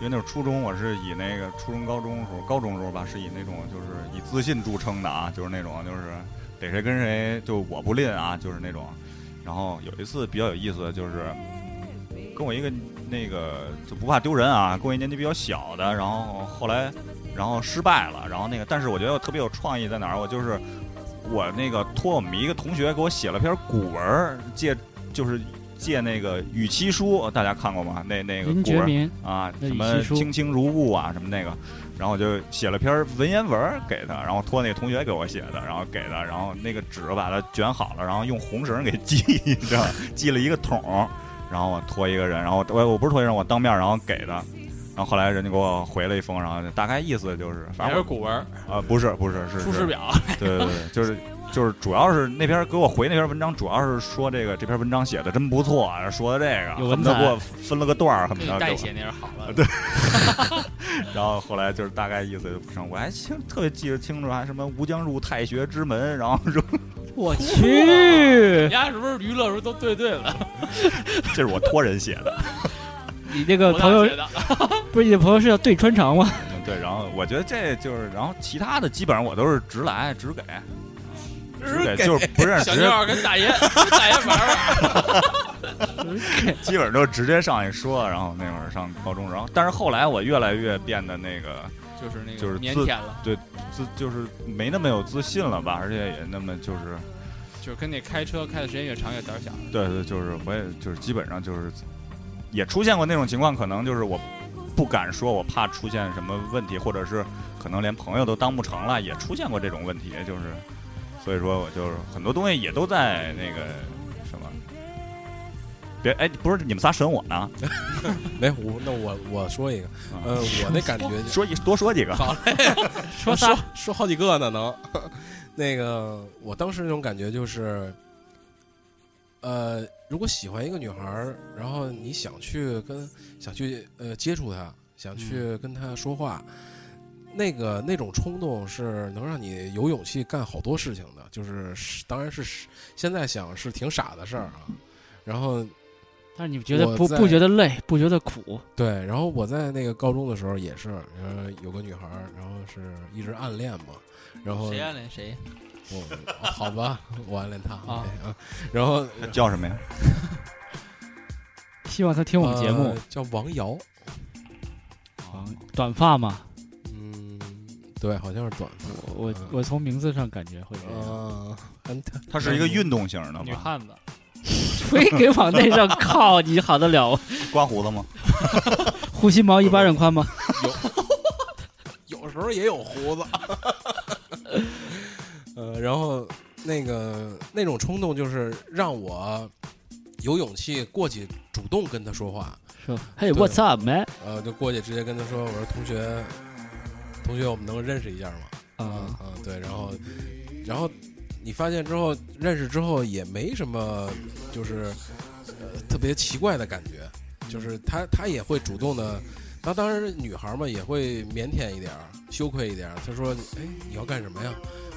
因为那会儿初中，我是以那个初中、高中的时候，高中的时候吧，是以那种就是以自信著称的啊，就是那种就是逮谁跟谁就我不吝啊，就是那种。然后有一次比较有意思的就是跟我一个那个就不怕丢人啊，跟我一年纪比较小的，然后后来然后失败了，然后那个但是我觉得我特别有创意在哪儿，我就是我那个托我们一个同学给我写了篇古文儿，借就是借那个语七书，大家看过吗？那那个古文啊，什么七书轻轻如故啊，什么那个，然后我就写了篇文言文儿给他，然后托那个同学给我写的，然后给他，然后那个纸把它卷好了，然后用红绳给系着，系了一个桶儿，然后我托一个人，然后我我不是托一个人，我当面然后给他。然后后来人家给我回了一封，然后大概意思就是，反还正我是古文，啊、不是不是是是出师表，对对对，就是就是主要是那篇给我回那篇文章，主要是说这个这篇文章写的真不错，说的这个有文采恨不得给我分了个段儿，恨给不得给我。你代写那是好了。对 然后后来就是大概意思就不成，我还清特别记得清楚，还什么吴江入太学之门，然后说 我去人，家是不是娱乐时候都对对了？这是我托人写的，你这个朋友 不是你的朋友是要对穿肠吗？嗯对，然后我觉得这就是，然后其他的基本上我都是直来直给，直给就是不认识，小妞跟大爷 跟大爷玩玩，基本上都直接上去说，然后那会儿上高中，然后但是后来我越来越变得那个。就是那就是自个腼腆了，对自就是没那么有自信了吧，而且也那么就是，就是跟那开车开的时间越长越胆儿小。对对，就是我也就是基本上就是，也出现过那种情况，可能就是我不敢说，我怕出现什么问题，或者是可能连朋友都当不成了，也出现过这种问题，就是，所以说我就是很多东西也都在那个什么。别哎，不是你们仨审我呢？没我那我我说一个，啊呃，我那感觉说一多说几个。好嘞，说仨说说好几个呢能。那个我当时那种感觉就是，呃，如果喜欢一个女孩儿，然后你想去跟想去呃接触她，想去跟她说话，那个那种冲动是能让你有勇气干好多事情的，就是是当然是现在想是挺傻的事儿啊。然后但是你觉得不不觉得累，不觉得苦？对，然后我在那个高中的时候也是，呃，有个女孩儿，然后是一直暗恋嘛，然后谁暗恋谁？我、哦好吧，我暗恋他啊然后叫什么呀？希望他听我们节目呃。叫王瑶，啊短发吗，嗯，对，好像是短发，我我嗯我从名字上感觉会这样。他是一个运动型的？女汉子，非给往那上靠，你好得了？刮胡子吗？护心毛一巴掌宽吗？有 有时候也有胡子。呃，然后那个那种冲动就是让我有勇气过去主动跟他说话，说嘿，What's up, man？呃，就过去直接跟他说：“我说同学，同学，我们能认识一下吗？”啊，啊，对，然后，然后你发现之后认识之后也没什么，就是呃特别奇怪的感觉，就是他他也会主动的，那当然女孩嘛也会腼腆一点儿，羞愧一点儿。他说：“哎，你要干什么呀？”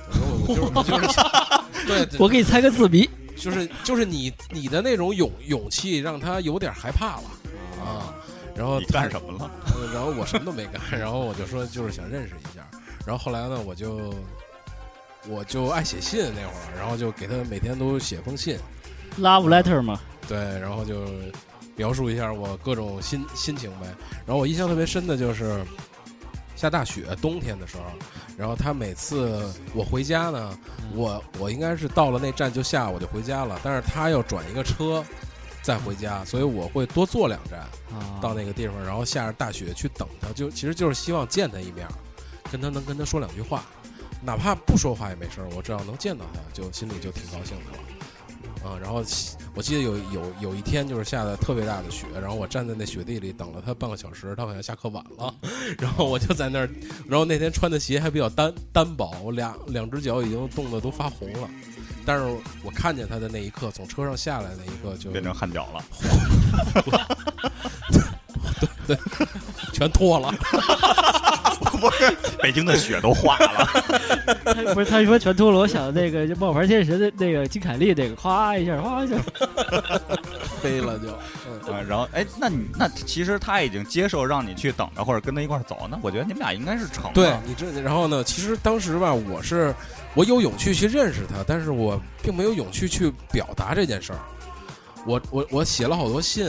我说：“我就是就是，对，我给你猜个字谜。就是就是你你的那种勇勇气让他有点害怕了啊。然后你干什么了？呃然后我什么都没干，然后我就说就是想认识一下，然后后来呢，我就我就爱写信那会儿，然后就给他每天都写封信，Love letter 嘛，对，然后就描述一下我各种心心情呗。然后我印象特别深的就是下大雪，冬天的时候，然后他每次我回家呢，我我应该是到了那站就下我就回家了，但是他要转一个车再回家，所以我会多坐两站。啊，到那个地方，然后下着大雪去等他，就其实就是希望见他一面，跟他能跟他说两句话，哪怕不说话也没事儿，我只要能见到他，就心里就挺高兴的了。啊、然后我记得有有有一天就是下的特别大的雪，然后我站在那雪地里等了他半个小时，他好像下课晚了，然后我就在那儿，然后那天穿的鞋还比较单单薄，我俩两只脚已经冻得都发红了，但是我看见他的那一刻，从车上下来那一刻就变成汗脚了。对对全脱了。北京的雪都化了。他 不是他说全脱了，我想那个就冒牌天神的那个金凯利那个，咵一下，咵一下，飞了就，嗯，啊，然后哎，那你那其实他已经接受让你去等着或者跟他一块儿走，那我觉得你们俩应该是成了。对你这，然后呢，其实当时吧，我是我有勇气去认识他，但是我并没有勇气去表达这件事儿。我我我写了好多信，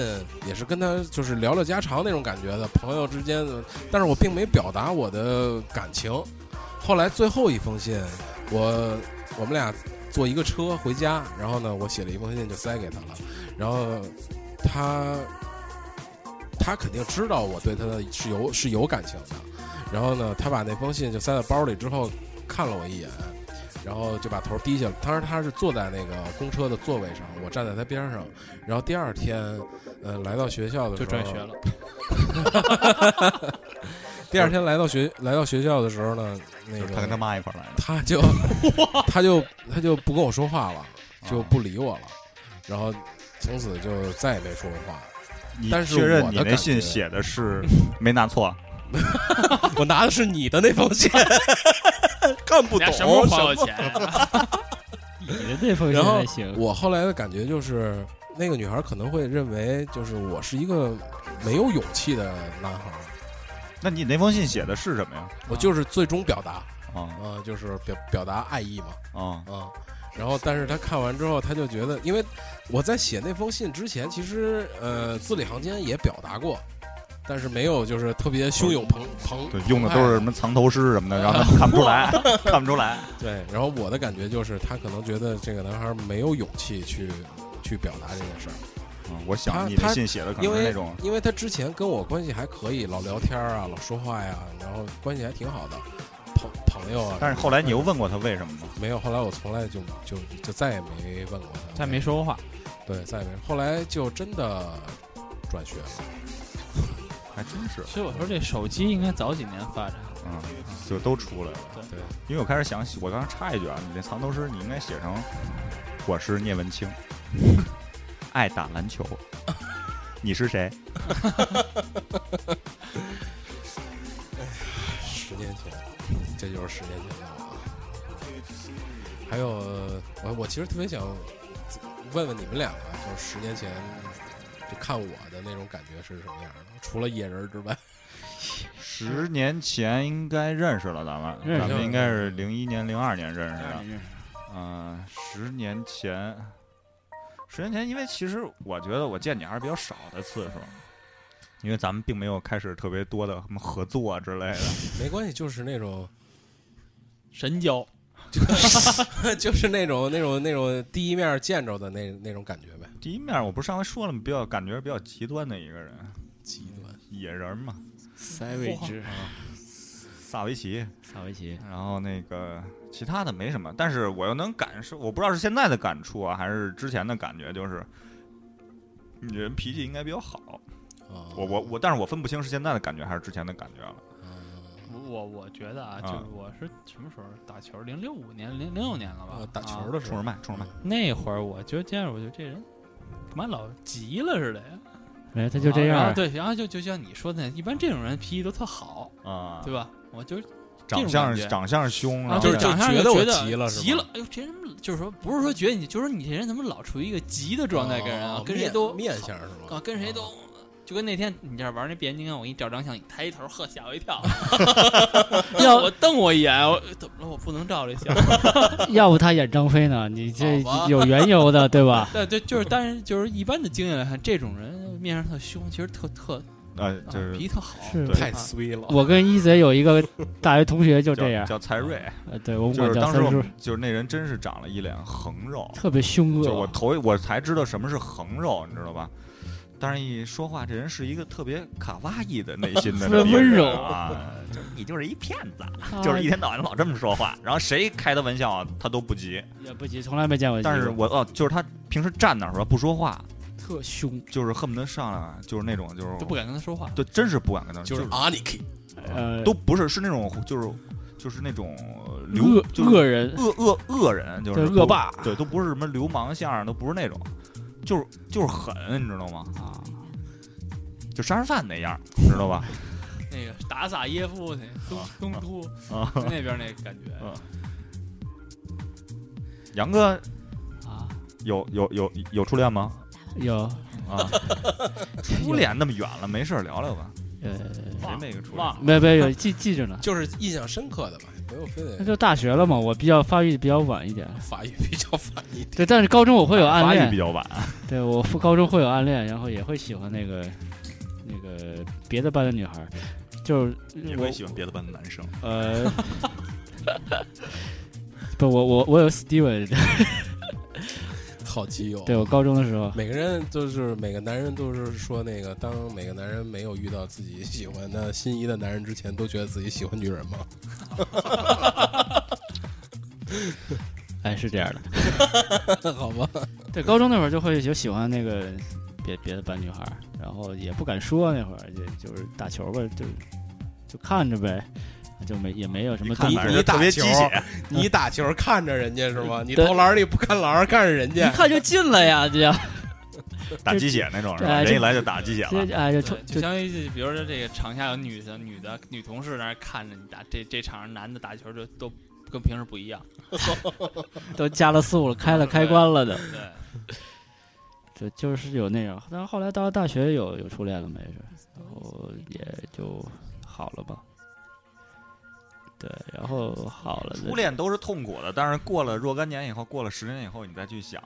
也是跟他就是聊聊家常那种感觉的朋友之间的，但是我并没表达我的感情。后来最后一封信，我我们俩坐一个车回家，然后呢，我写了一封信就塞给他了，然后他他肯定知道我对他的是有是有感情的，然后呢，他把那封信就塞到包里之后，看了我一眼，然后就把头低下了。当时他是坐在那个公车的座位上，我站在他边上。然后第二天，呃，来到学校的时候，就转学了。第二天来到学来到学校的时候呢，那个他跟他妈一块儿来的。他就 他就他就不跟我说话了，就啊不理我了，然后从此就再也没说过话。你但是确认你那信写的是 没拿错？我拿的是你的那封信，看不懂俩什么时候花我钱啊？你的那封信然后还行，我后来的感觉就是，那个女孩可能会认为，就是我是一个没有勇气的男孩，那你那封信写的是什么呀？我就是最终表达，啊呃、就是表表达爱意嘛，啊啊、然后，但是他看完之后，他就觉得，因为我在写那封信之前，其实呃字里行间也表达过，但是没有就是特别汹涌澎澎，对，用的都是什么藏头诗什么的，让他们 看不出来，看不出来。对。然后我的感觉就是，他可能觉得这个男孩没有勇气去去表达这件事儿。嗯，我想你的信写的可能是那种因为他之前跟我关系还可以，老聊天啊，老说话呀，然后关系还挺好的，朋朋友啊。但是后来你又问过他为什么吗？没有，后来我从来就就就再也没问过他，再没说过话，对，再也没。后来就真的转学了，还真是，其实我说这手机应该早几年发展。嗯，就都出来了。对，因为我开始想，我刚才插一句啊，你那藏头诗你应该写成“我是聂文清，爱打篮球，你是谁 十年前，这就是十年前的我。还有，我我其实特别想问问你们两个，就是十年前就看我的那种感觉是什么样的？除了野人之外？”？十年前应该认识了，咱们咱们应该是零一年、零二年认识的。嗯、十年前，十年前，因为其实我觉得我见你还是比较少的次数，因为咱们并没有开始特别多的什么合作之类的。没关系，就是那种神交，就是那种那种那种第一面见着的那那种感觉呗，第一面我不是上回说了吗？比较感觉比较极端的一个人，极端。野人嘛，Savage 萨维奇。萨维奇，然后那个其他的没什么，但是我又能感受，我不知道是现在的感触啊，还是之前的感觉，就是你人脾气应该比较好。啊我我我，但是我分不清是现在的感觉还是之前的感觉了。我我觉得啊，啊就是我是什么时候打球？零六五年、零零六年了吧啊？打球啊的时候冲着麦，冲着麦，那会儿，我就见着，我就这人干嘛老急了似的呀？哎，他就这样，然后对，然后就就像你说的，一般这种人脾气都特好，啊，对吧？我就长相长相凶，然然后就是后长相觉得我觉急了是吧急了，哎呦，这人怎么就是说不是说觉得你，就是说你这人怎么老处于一个急的状态跟人啊哦，跟谁都面面相是吗？啊，跟谁都。就跟那天你这儿玩那变形金刚，我给你照张相，你抬一头，呵，吓我一跳，要我瞪我一眼，我怎么了？我不能照这相。要不他演张飞呢？你这有缘由的，对吧？对对，就是，但是就是一般的经验来看，这种人面上特凶，其实特特呃，啊就是脾气特好。太衰了。我跟一贼有一个大学同学就这样，叫蔡瑞，呃，对我们就是管叫当时我们，就是那人真是长了一脸横肉，特别凶恶就我。头一我才知道什么是横肉，你知道吧？但是一说话，这人是一个特别卡哇伊的内心的 温柔啊，就是你就是一骗子，他就是一天到晚老这么说话，然后谁开他玩笑啊，他都不急。也不急，从来没见过。但是我哦，就是他平时站那儿不说话，特凶，就是恨不得上来就是那种就是都不敢跟他说话。对，真是不敢跟他，就是是 Aniki，呃，都不是是那种就是就是那种流恶就是恶人，恶恶恶人，就是恶霸对，都不是什么流氓相声，都不是那种，就是就是狠，你知道吗？啊，就杀人犯那样，知道吧？那个打撒耶夫那东啊东突啊，那边那感觉，啊杨哥啊，有有有有初恋吗？有啊，初恋那么远了，没事聊聊吧。呃，谁没个初恋？忘了没没有有记记着呢。就是印象深刻的吧，没有非得那就大学了嘛，我比较发育比较晚一点。发育比较晚一点。对，但是高中我会有暗发育恋比，较晚，对我高中会有暗恋，然后也会喜欢那个那个别的班的女孩儿，就是也我会喜欢别的班的男生。呃，不，我我我有 Steven，好基友。对我高中的时候，每个人都是每个男人都是说那个，当每个男人没有遇到自己喜欢的心仪的男人之前，都觉得自己喜欢女人吗？哎，是这样的。好吧，对，高中那会儿就会有喜欢那个别别的班女孩，然后也不敢说，那会儿就就是打球吧，就就看着呗，就没也没有什么动作看反正你特别鸡打球血，你打球看着人家是吗？你投篮里不看篮儿，看着人家一。看就进了呀，这样 打鸡血那种是吧？人一来就打鸡血了。哎就就相当于比如说这个场下有女的女的女同事在那看着你打，这这场上男的打球就都跟平时不一样。都加了速了，开了开关了的，对，就就是有那样。但是后来到了大学有有初恋了没事，然后也就好了吧。对，然后好了，初恋都是痛苦的，但是过了若干年以后，过了十年以后，你再去想，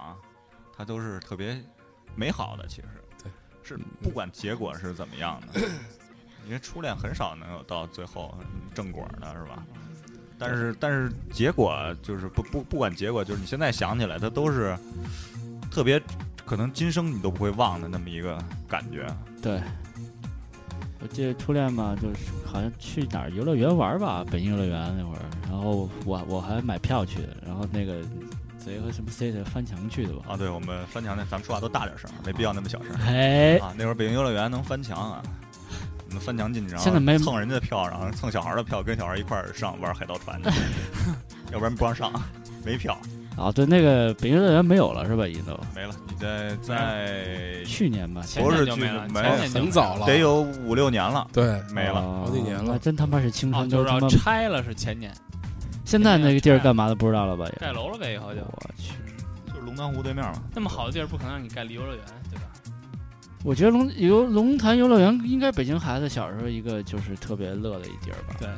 它都是特别美好的。其实，对，是不管结果是怎么样的，因为初恋很少能有到最后正果的，是吧？但是，但是结果就是不不不管结果，就是你现在想起来，它都是特别可能今生你都不会忘的那么一个感觉。对，我记得初恋嘛，就是好像去哪儿游乐园玩吧，北京游乐园那会儿，然后我我还买票去的，然后那个贼和什么 C 的翻墙去的吧。啊，对，我们翻墙那，咱们说话都大点声，没必要那么小声。哎，啊，那会儿北京游乐园能翻墙啊，能翻墙进去，然后现在没蹭人家的票，然后蹭小孩的票，跟小孩一块儿上玩海盗船去，要不然不让上，没票啊，对，那个北京乐园没有了是吧？已经都没了。你在在去年吧，前不是年就没了，去没前年就没很早了，得有五六年了，对，没了。哦好几年了真他妈是青哦，春，就是拆了是前年现在那个地儿干嘛的不知道了吧？也盖楼了呗，以后就我去，就是龙潭湖对面嘛。那么好的地儿，不可能让你盖离游乐园，对吧？我觉得龙游龙潭游乐园应该北京孩子小时候一个就是特别乐的一地儿吧。对，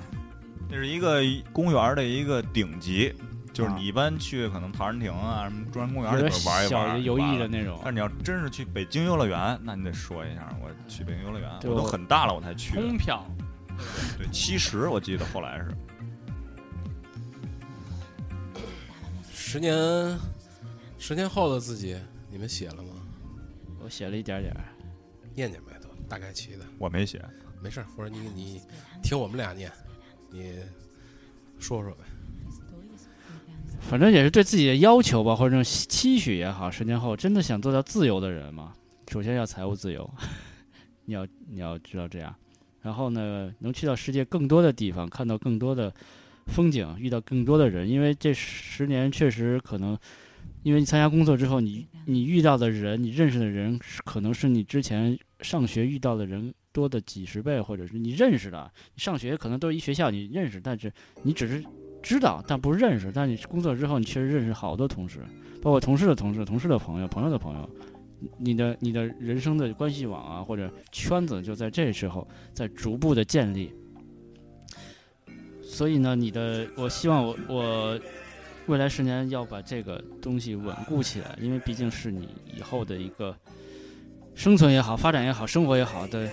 那是一个公园的一个顶级，就是啊你一般去可能陶然亭啊、什么中央公园玩一小玩，游艺的那种但。是你要真是去北京游乐园，那你得说一下，我去北京游乐园，我都很大了我才去。通票，对，七十我记得后来是。十年，十年后的自己，你们写了吗？我写了一点点儿。念念呗，都大概齐的，我没写，没事儿。或者你你听我们俩念，你说说呗。反正也是对自己的要求吧，或者这种期许也好。十年后真的想做到自由的人嘛，首先要财务自由，你要你要知道这样。然后呢，能去到世界更多的地方，看到更多的风景，遇到更多的人。因为这十年确实可能，因为你参加工作之后，你你遇到的人，你认识的人，可能是你之前上学遇到的人多的几十倍，或者是你认识的。上学可能都是一学校你认识，但是你只是知道，但不认识。但你工作之后，你确实认识好多同事，包括同事的同事、同事的朋友、朋友的朋友。你的你的人生的关系网啊，或者圈子，就在这时候在逐步的建立。所以呢，你的我希望我我未来十年要把这个东西稳固起来，因为毕竟是你以后的一个生存也好、发展也好、生活也好的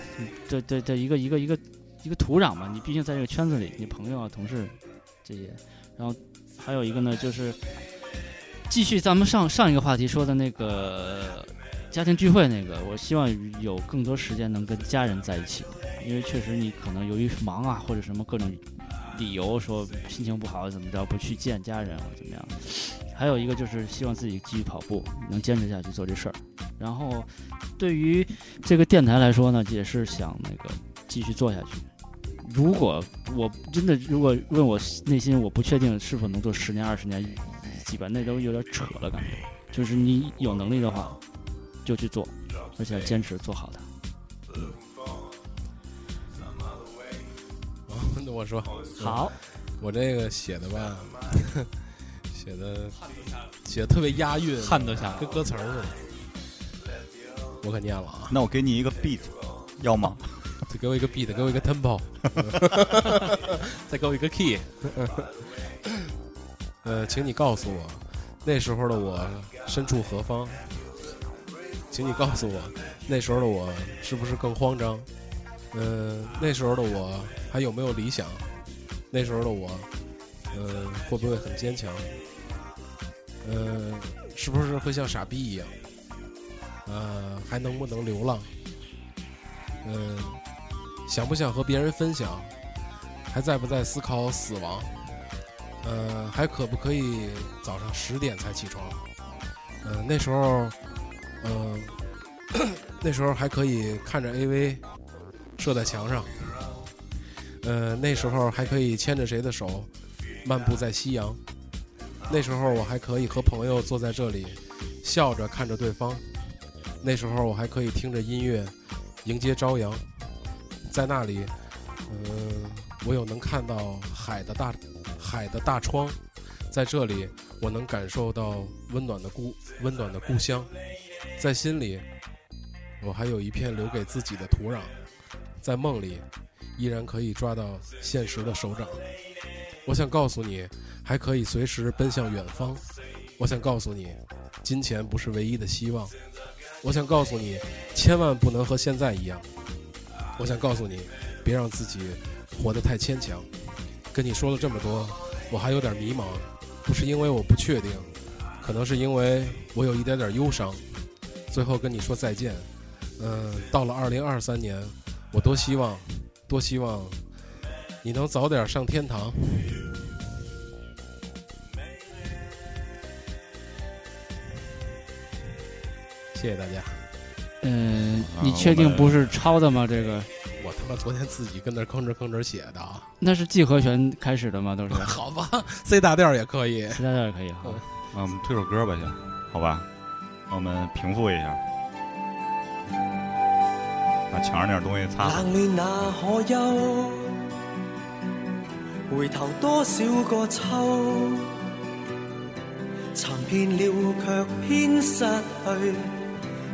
的的的一个一个一个一个土壤嘛。你毕竟在这个圈子里，你朋友啊、同事这些，然后还有一个呢，就是继续咱们上上一个话题说的那个家庭聚会那个，我希望有更多时间能跟家人在一起，因为确实你可能由于忙啊或者什么各种理由说心情不好怎么着不去见家人或怎么样。还有一个就是希望自己继续跑步，能坚持下去做这事儿。然后对于这个电台来说呢，也是想那个继续做下去。如果我真的如果问我内心我不确定是否能做十年、二十年、几百，那都有点扯了感觉。就是你有能力的话，就去做，而且要坚持做好它。我说，好，我这个写的吧，写的写的特别押韵，汗都下来。跟歌词似的。我可念了啊，那我给你一个 beat，要吗？再给我一个 beat，给我一个 tempo，再给我一个 key。呃，请你告诉我，那时候的我身处何方？请你告诉我，那时候的我是不是更慌张？呃，那时候的我还有没有理想？那时候的我，呃，会不会很坚强？呃，是不是会像傻逼一样？呃，还能不能流浪？嗯、想不想和别人分享？还在不在思考死亡？呃，还可不可以早上十点才起床？呃，那时候，呃，那时候还可以看着 AV 射在墙上。呃，那时候还可以牵着谁的手漫步在夕阳。那时候我还可以和朋友坐在这里，笑着看着对方。那时候我还可以听着音乐，迎接朝阳。在那里，嗯、我有能看到海的大海的大窗，在这里我能感受到温暖的故温暖的故乡，在心里，我还有一片留给自己的土壤，在梦里，依然可以抓到现实的手掌。我想告诉你，还可以随时奔向远方。我想告诉你，金钱不是唯一的希望。我想告诉你，千万不能和现在一样。我想告诉你，别让自己活得太牵强。跟你说了这么多，我还有点迷茫，不是因为我不确定，可能是因为我有一点点忧伤。最后跟你说再见。嗯，到了二零二三年，我多希望，多希望你能早点上天堂。谢谢大家。嗯，你确定不是抄的吗？这个我他妈昨天自己跟那吭哧吭哧写的啊。那是 G 和弦开始的吗？都是 好吧，C 大调也可以。C 大调也可以哈。嗯嗯，我们推首歌吧，先，好吧？我们平复一下，把墙上那点东西擦擦。冷暖那可休？回头多少个秋？尋遍了卻偏失去，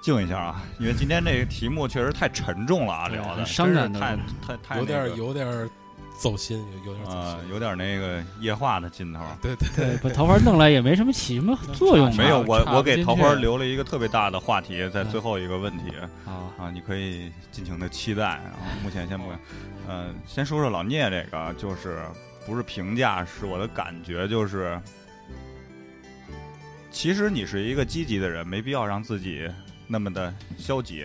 静一下啊，因为今天这个题目确实太沉重了啊，聊的伤感的太太太有点有点走心，有有点走呃。有点那个液化的劲头。对对。对，把桃花弄来也没什么起什么作用，没有，我我给桃花留了一个特别大的话题，在嗯。最后一个问题。啊，啊，你可以尽情的期待啊。目前先不，呃，先说说老聂这个，就是不是评价，是我的感觉，就是其实你是一个积极的人，没必要让自己那么的消极。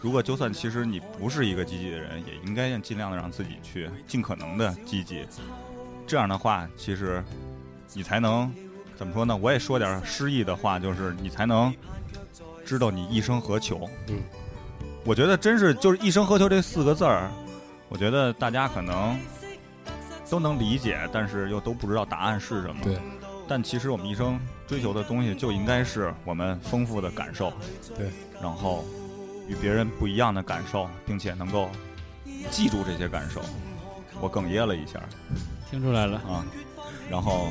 如果就算其实你不是一个积极的人，也应该尽量的让自己去尽可能的积极。这样的话，其实你才能怎么说呢？我也说点诗意的话，就是你才能知道你一生何求。嗯，我觉得真是就是一生何求这四个字儿，我觉得大家可能都能理解，但是又都不知道答案是什么。对。但其实我们一生追求的东西，就应该是我们丰富的感受。对。然后与别人不一样的感受，并且能够记住这些感受。我哽咽了一下。听出来了，啊，然后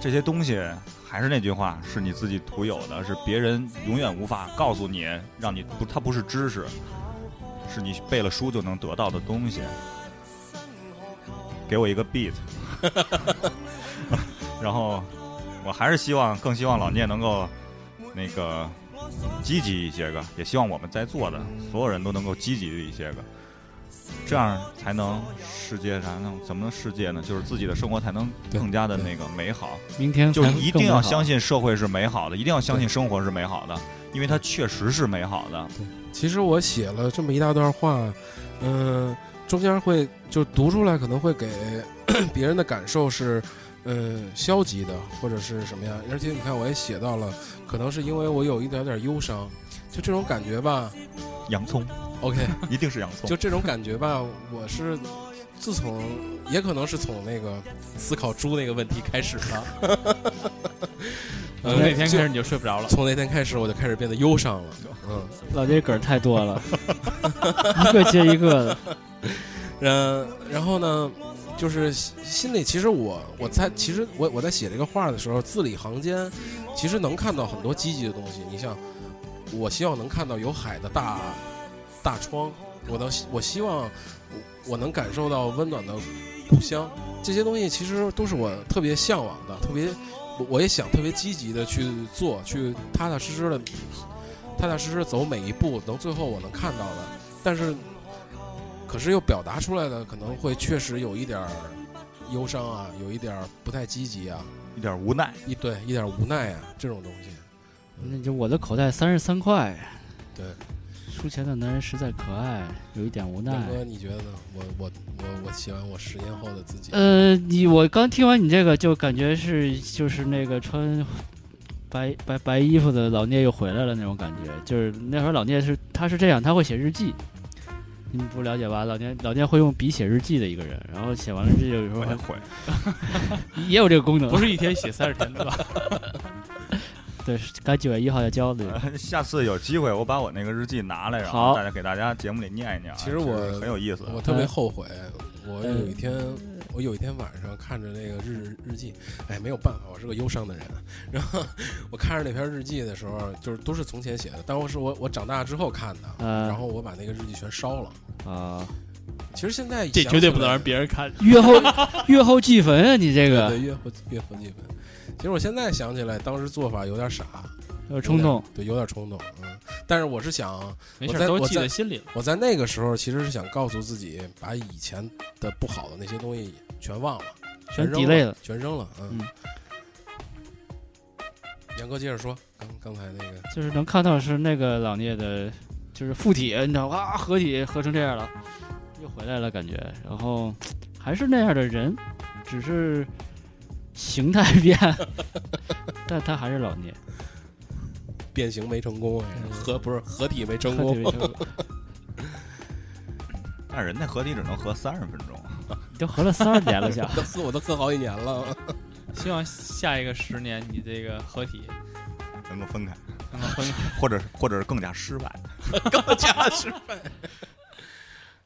这些东西还是那句话，是你自己独有的，是别人永远无法告诉你，让你不，它不是知识，是你背了书就能得到的东西。给我一个 beat，然后我还是希望，更希望老聂能够那个积极一些个，也希望我们在座的所有人都能够积极一些个。这样才能世界才能怎么能世界呢？就是自己的生活才能更加的那个美好。明天就才一定要相信社会是美好的，一定要相信生活是美好的，因为它确实是美好的。其实我写了这么一大段话，嗯、中间会就读出来，可能会给 别人的感受是，嗯、消极的或者是什么呀。而且你看，我也写到了，可能是因为我有一点点忧伤，就这种感觉吧。洋葱 OK，一定是洋葱，就这种感觉吧，我是自从也可能是从那个思考猪那个问题开始的。呃从那天开始你就睡不着了。从那天开始，我就开始变得忧伤了。嗯。老这梗儿太多了，一个接一个的。嗯，然后呢，就是心里其实我我在其实我我在写这个画的时候，字里行间其实能看到很多积极的东西。你像，我希望能看到有海的大大窗，我能我希望我我能感受到温暖的故乡，这些东西其实都是我特别向往的，特别我也想特别积极的去做，去踏踏实实的踏踏实实走每一步，能最后我能看到的，但是。可是又表达出来的可能会确实有一点儿忧伤啊，有一点儿不太积极啊，一点无奈。一对一点儿无奈啊，这种东西。那就我的口袋三十三块，对，输钱的男人实在可爱，有一点无奈东。哥，你觉得呢？我我我我喜欢我十年后的自己，呃，你我刚听完你这个，就感觉是就是那个穿白白白衣服的老聂又回来了那种感觉。就是那会儿老聂是他是这样，他会写日记，你不了解吧？老年老年会用笔写日记的一个人，然后写完了日记有时候还毁也会，也有这个功能，不是一天写三十天对吧？对，该九月一号要交的。下次有机会我把我那个日记拿来，然后大家给大家节目里念一念啊。其实我很有意思。我特别后悔，我有一天我有一天晚上看着那个日日记，哎，没有办法，我是个忧伤的人。然后我看着那篇日记的时候，就是都是从前写的，但我是我我长大之后看的，呃然后我把那个日记全烧了。啊，其实现在这绝对不能让别人看。月后月后祭坟啊，你这个对月后月后记坟。其实我现在想起来，当时做法有点傻，有点冲动对，有点冲动。嗯，但是我是想，没事儿，都我在我在记在心里了。我在那个时候其实是想告诉自己，把以前的不好的那些东西全忘了，全扔了，全扔了。嗯嗯。杨哥接着说，刚刚才那个，就是能看到是那个老聂的，就是附体，你知道啊，合体合成这样了，又回来了感觉，然后还是那样的人，只是形态变，但他还是老聂，变形没成功，哎合不是合体没成功别。成功但人家合体只能合三十分钟，你都合了三十年了，想都喝我都合好几年了，希望下一个十年你这个合体能够分开，能够分开。或者或者是更加失败。更加失败。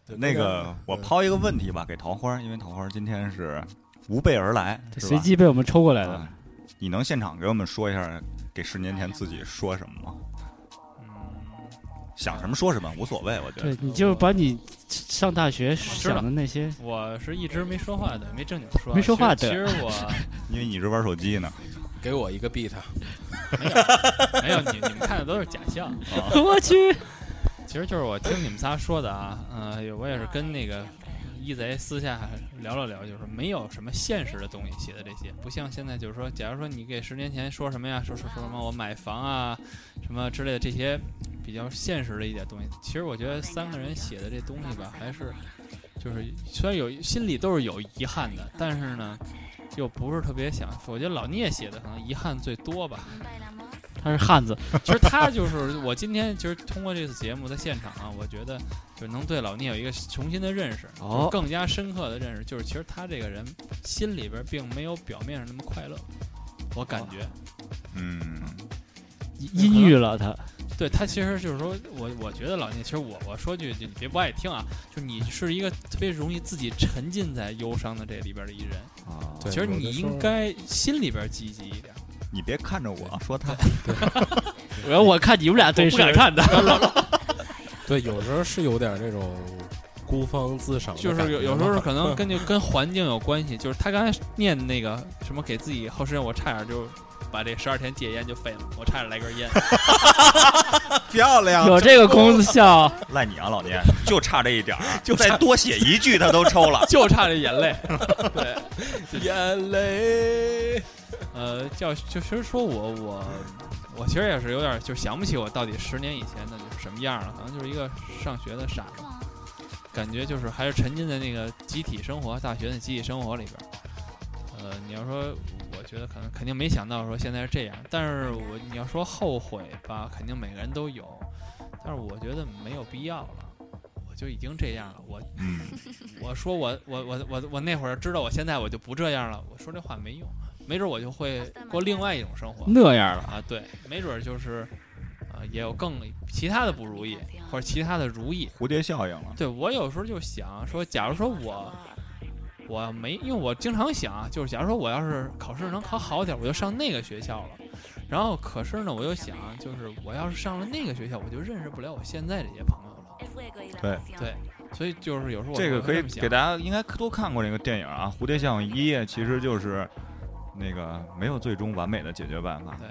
那个，我抛一个问题吧，给桃花，因为桃花今天是无备而来，随机被我们抽过来的啊。你能现场给我们说一下，给十年前自己说什么吗？嗯，想什么说什么，无所谓，我觉得。，对你就把你上大学想的那些，我是一直没说话的，没正经说。没说话其实的其实我 因为你一直玩手机呢。给我一个 beat，没有你你们看的都是假象。我去，其实就是我听你们仨说的啊，呃，我也是跟那个一贼私下聊了聊，就是没有什么现实的东西写的这些，不像现在就是说，假如说你给十年前说什么呀，说说说什么我买房啊，什么之类的这些比较现实的一点东西，其实我觉得三个人写的这东西吧，还是就是虽然有心里都是有遗憾的，但是呢。又不是特别想，我觉得老聂写的可能遗憾最多吧。他是汉子，其实他就是我今天其实通过这次节目在现场啊，我觉得就能对老聂有一个重新的认识，哦更加深刻的认识，就是其实他这个人心里边并没有表面上那么快乐，我感觉，嗯，阴郁了他。对他其实就是说我我觉得老聂，其实我我说句就你别不爱听啊，就是你是一个特别容易自己沉浸在忧伤的这里边的一人，啊，其实你应该心里边积极一点，你别看着我说他，然后我看你们俩对我视，不敢看的，对，有时候是有点那种孤芳自赏就是有有时候可能跟就跟环境有关系，就是他刚才念那个什么给自己后时间，我差点就把这十二天戒烟就废了，我差点来根烟。漂亮有这个功效，赖你啊，老聂，就差这一点儿，就再多写一句他都抽了。就差这眼泪。对，眼泪。呃，叫就其实说我我我其实也是有点就想不起我到底十年以前的就是什么样了，可能就是一个上学的傻子，感觉就是还是沉浸在那个集体生活、大学的集体生活里边。呃，你要说，我觉得可能肯定没想到说现在是这样，但是我你要说后悔吧，肯定每个人都有，但是我觉得没有必要了。我就已经这样了，我嗯，我说我我我我我那会儿知道我现在我就不这样了，我说这话没用，没准我就会过另外一种生活那样了。啊，对，没准儿就是啊、也有更其他的不如意或者其他的如意。蝴蝶效应了。对我有时候就想说，假如说我我没，因为我经常想啊，就是假如说我要是考试能考好点，我就上那个学校了。然后可是呢，我又想，就是我要是上了那个学校，我就认识不了我现在这些朋友了。对对，所以就是有时候我这个可以给大家应该都看过那个电影啊，《蝴蝶效应一》其实就是那个没有最终完美的解决办法。对，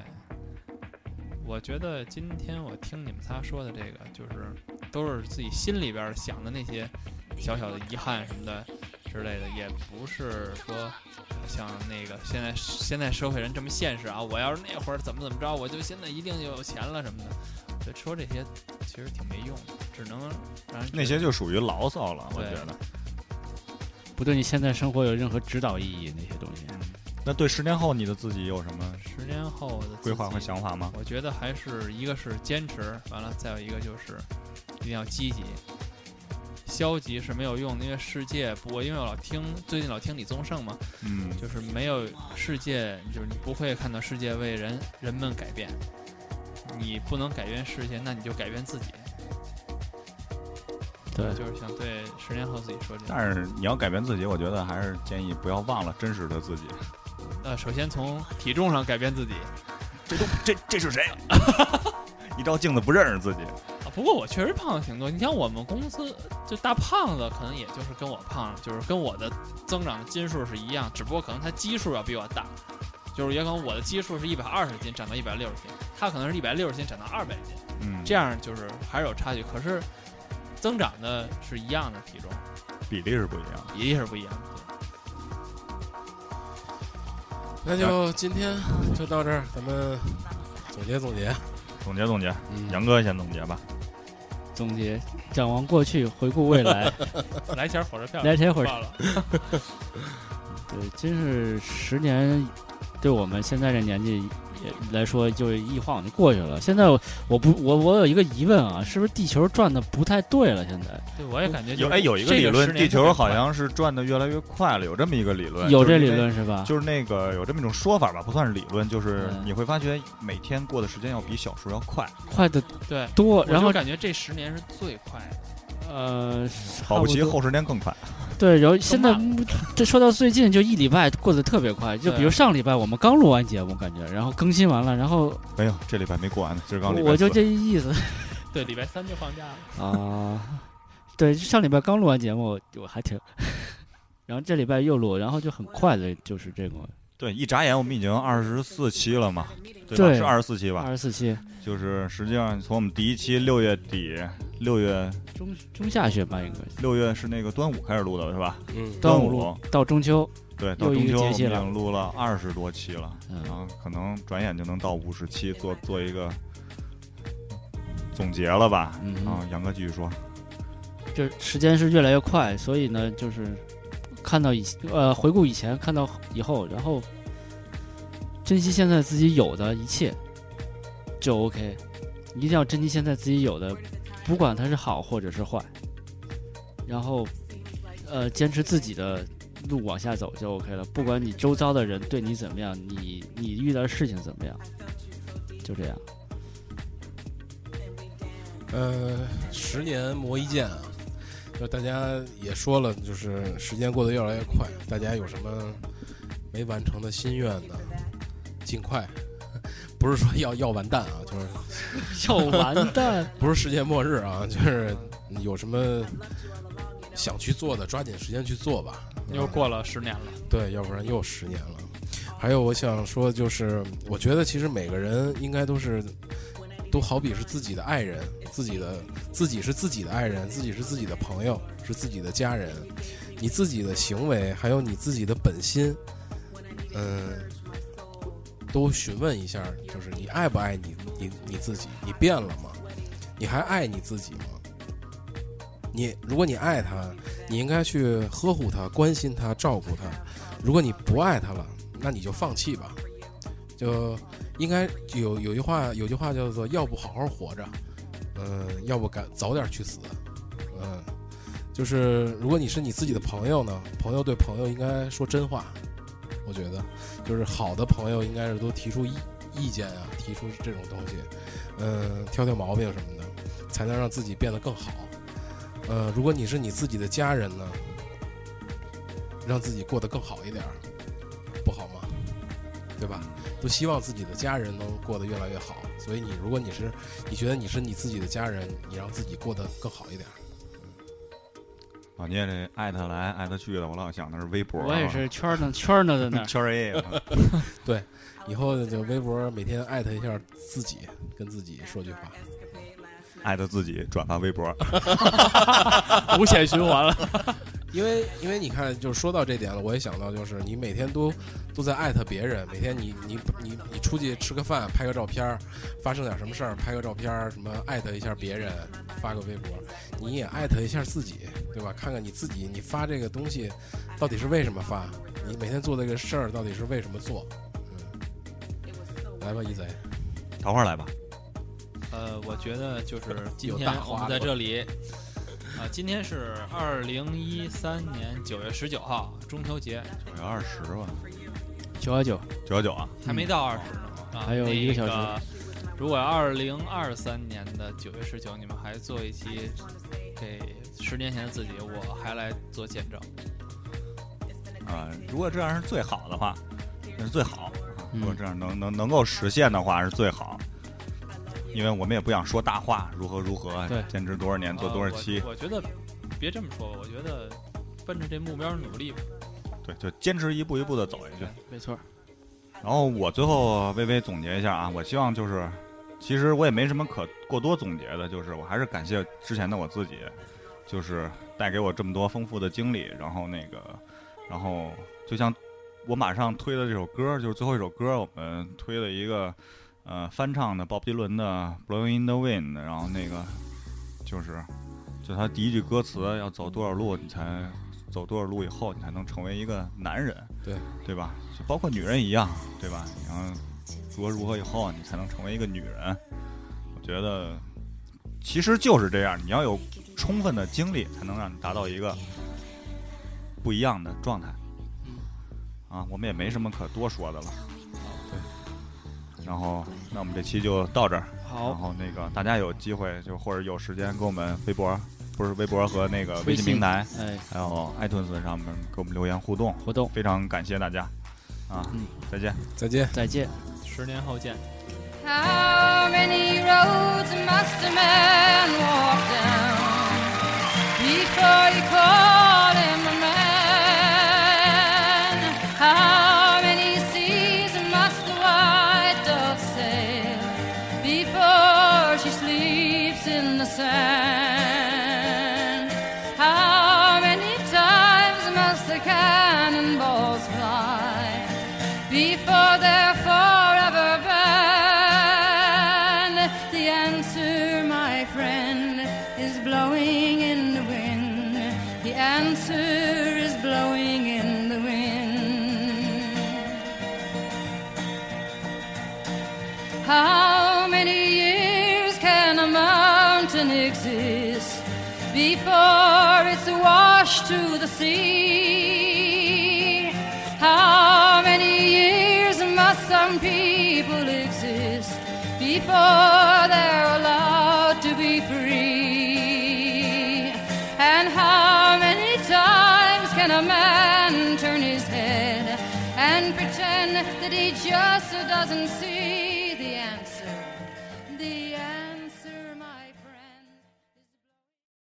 我觉得今天我听你们仨说的这个，就是都是自己心里边想的那些小小的遗憾什么的之类的，也不是说呃像那个现在现在社会人这么现实啊。我要是那会儿怎么怎么着，我就现在一定就有钱了什么的。对，说这些其实挺没用的，只能让人那些就属于牢骚了，我觉得。不对你现在生活有任何指导意义，那些东西。那对十年后你的自己有什么十年后的规划和想法吗？我觉得还是一个是坚持，完了再有一个就是一定要积极。消极是没有用的，因为世界不，我因为我老听最近老听李宗盛嘛，嗯，就是没有世界，就是你不会看到世界为人人们改变，你不能改变世界，那你就改变自己。对就是想对十年后自己说这。但是你要改变自己，我觉得还是建议不要忘了真实的自己。呃，首先从体重上改变自己这都这这是谁？一照镜子不认识自己。啊。不过我确实胖了挺多，你像我们公司就大胖子，可能也就是跟我胖，就是跟我的增长的斤数是一样，只不过可能他基数要比我大，就是也可能我的基数是一百二十斤长到一百六十斤，他可能是一百六十斤长到二百斤，嗯，这样就是还是有差距，可是增长的是一样的体重，比例是不一样的。比例是不一样的。那就今天就到这儿，咱们总结总结。总结总结，嗯杨哥先总结吧。总结，展望过去，回顾未来。来钱火车票，来钱火车票了，对，真是十年，对我们现在这年纪来说，就一晃就过去了。现在我我不我我有一个疑问啊，是不是地球转的不太对了？现在对，我也感觉就是有哎，有一个理论，地球好像是转的越来越快了，有这么一个理论，有这理论是吧？就是那个有这么一种说法吧，不算是理论，就是嗯你会发觉每天过的时间要比小时候要快，快的对，多，我就然后感觉这十年是最快的。呃，保不齐后十年更快。对，然后现在这说到最近，就一礼拜过得特别快。就比如上礼拜我们刚录完节目，感觉然后更新完了，然后没有，这礼拜没过完呢，今儿刚礼拜我就这意思 对，礼拜三就放假了。啊。对，上礼拜刚录完节目，我还挺，然后这礼拜又录，然后就很快的，就是这种对，一眨眼我们已经二十四期了嘛，对吧？对是二十四期吧？二十四期就是实际上从我们第一期六月底，六月中中下旬吧，应该六月是那个端午开始录的是吧？嗯，端午录到中秋，对，到中秋我们已经录了二十多期了，嗯然后可能转眼就能到五十期，做做一个总结了吧？嗯啊，杨哥继续说，就时间是越来越快，所以呢，就是看到以呃回顾以前，看到以后，然后珍惜现在自己有的一切，就 OK。一定要珍惜现在自己有的，不管它是好或者是坏，然后呃坚持自己的路往下走就 OK 了。不管你周遭的人对你怎么样，你你遇到的事情怎么样，就这样。呃，十年磨一剑啊，就大家也说了，就是时间过得越来越快，大家有什么没完成的心愿呢？尽快，不是说要要完蛋啊，就是 要完蛋，不是世界末日啊，就是有什么想去做的，抓紧时间去做吧。又过了十年了，对，要不然又十年了。还有我想说，就是我觉得其实每个人应该都是，都好比是自己的爱人，自己的自己是自己的爱人，自己是自己的朋友，是自己的家人。你自己的行为，还有你自己的本心，嗯，都询问一下，就是你爱不爱你你你自己？你变了吗？你还爱你自己吗？你如果你爱他，你应该去呵护他、关心他、照顾他。如果你不爱他了，那你就放弃吧。就应该有有句话，有句话叫做“要不好好活着，嗯，要不赶早点去死”。嗯，就是如果你是你自己的朋友呢，朋友对朋友应该说真话。我觉得，就是好的朋友应该是都提出意意见啊，提出这种东西，嗯，挑挑毛病什么的，才能让自己变得更好。呃，如果你是你自己的家人呢，让自己过得更好一点，不好吗？对吧？都希望自己的家人能过得越来越好。所以你，如果你是你觉得你是你自己的家人，你让自己过得更好一点啊，你也这艾特来艾特去的，我老想的是微博啊，我也是圈儿呢圈儿呢在那。圈儿 A 对以后就微博每天艾特一下自己，跟自己说句话。艾特自己转发微博，无限循环了。因为因为你看，就是说到这点了，我也想到，就是你每天都都在艾特别人，每天你你你你出去吃个饭，拍个照片儿，发生点什么事儿，拍个照片儿，什么艾特一下别人，发个微博，你也艾特一下自己，对吧？看看你自己，你发这个东西到底是为什么发？你每天做这个事儿到底是为什么做？嗯，来吧，一贼，桃花来吧，呃，我觉得就是今有天我们大花了在这里，啊、今天是二零一三年九月十九号，中秋节九月二十吧，九幺九，九幺九啊，还没到二十呢，啊，还有一个小时那如果二零二三年的九月十九，你们还做一期给十年前的自己，我还来做见证。啊，如果这样是最好的话，那是最好。如果这样能能能够实现的话，是最好。因为我们也不想说大话，如何如何对，坚持多少年，做多少呃期，我我觉得别这么说吧，我觉得奔着这目标努力吧。对，就坚持一步一步的走下去。没错。然后我最后微微总结一下啊，我希望就是，其实我也没什么可过多总结的，就是我还是感谢之前的我自己，就是带给我这么多丰富的经历。然后那个，然后就像我马上推的这首歌，就是最后一首歌，我们推了一个呃翻唱的鲍勃迪伦的《Blowing in the Wind》，然后那个就是就他第一句歌词要走多少路，你才走多少路以后，你才能成为一个男人，对对吧？就包括女人一样，对吧？然后如何如何以后，你才能成为一个女人。我觉得其实就是这样，你要有充分的经历，才能让你达到一个不一样的状态。啊，我们也没什么可多说的了。对，然后那我们这期就到这儿。好然，后那个大家有机会就或者有时间跟我们微博，不是微博和那个微信平台，哎，还有 iTunes 上面给我们留言互动，活动非常感谢大家。啊，嗯再见。再见。再见。十年后见。How many roads must a man walk down before you call before it's washed to the sea? How many years must some people exist before they're allowed to be free? And how many times can a man turn his head and pretend that he just doesn't see?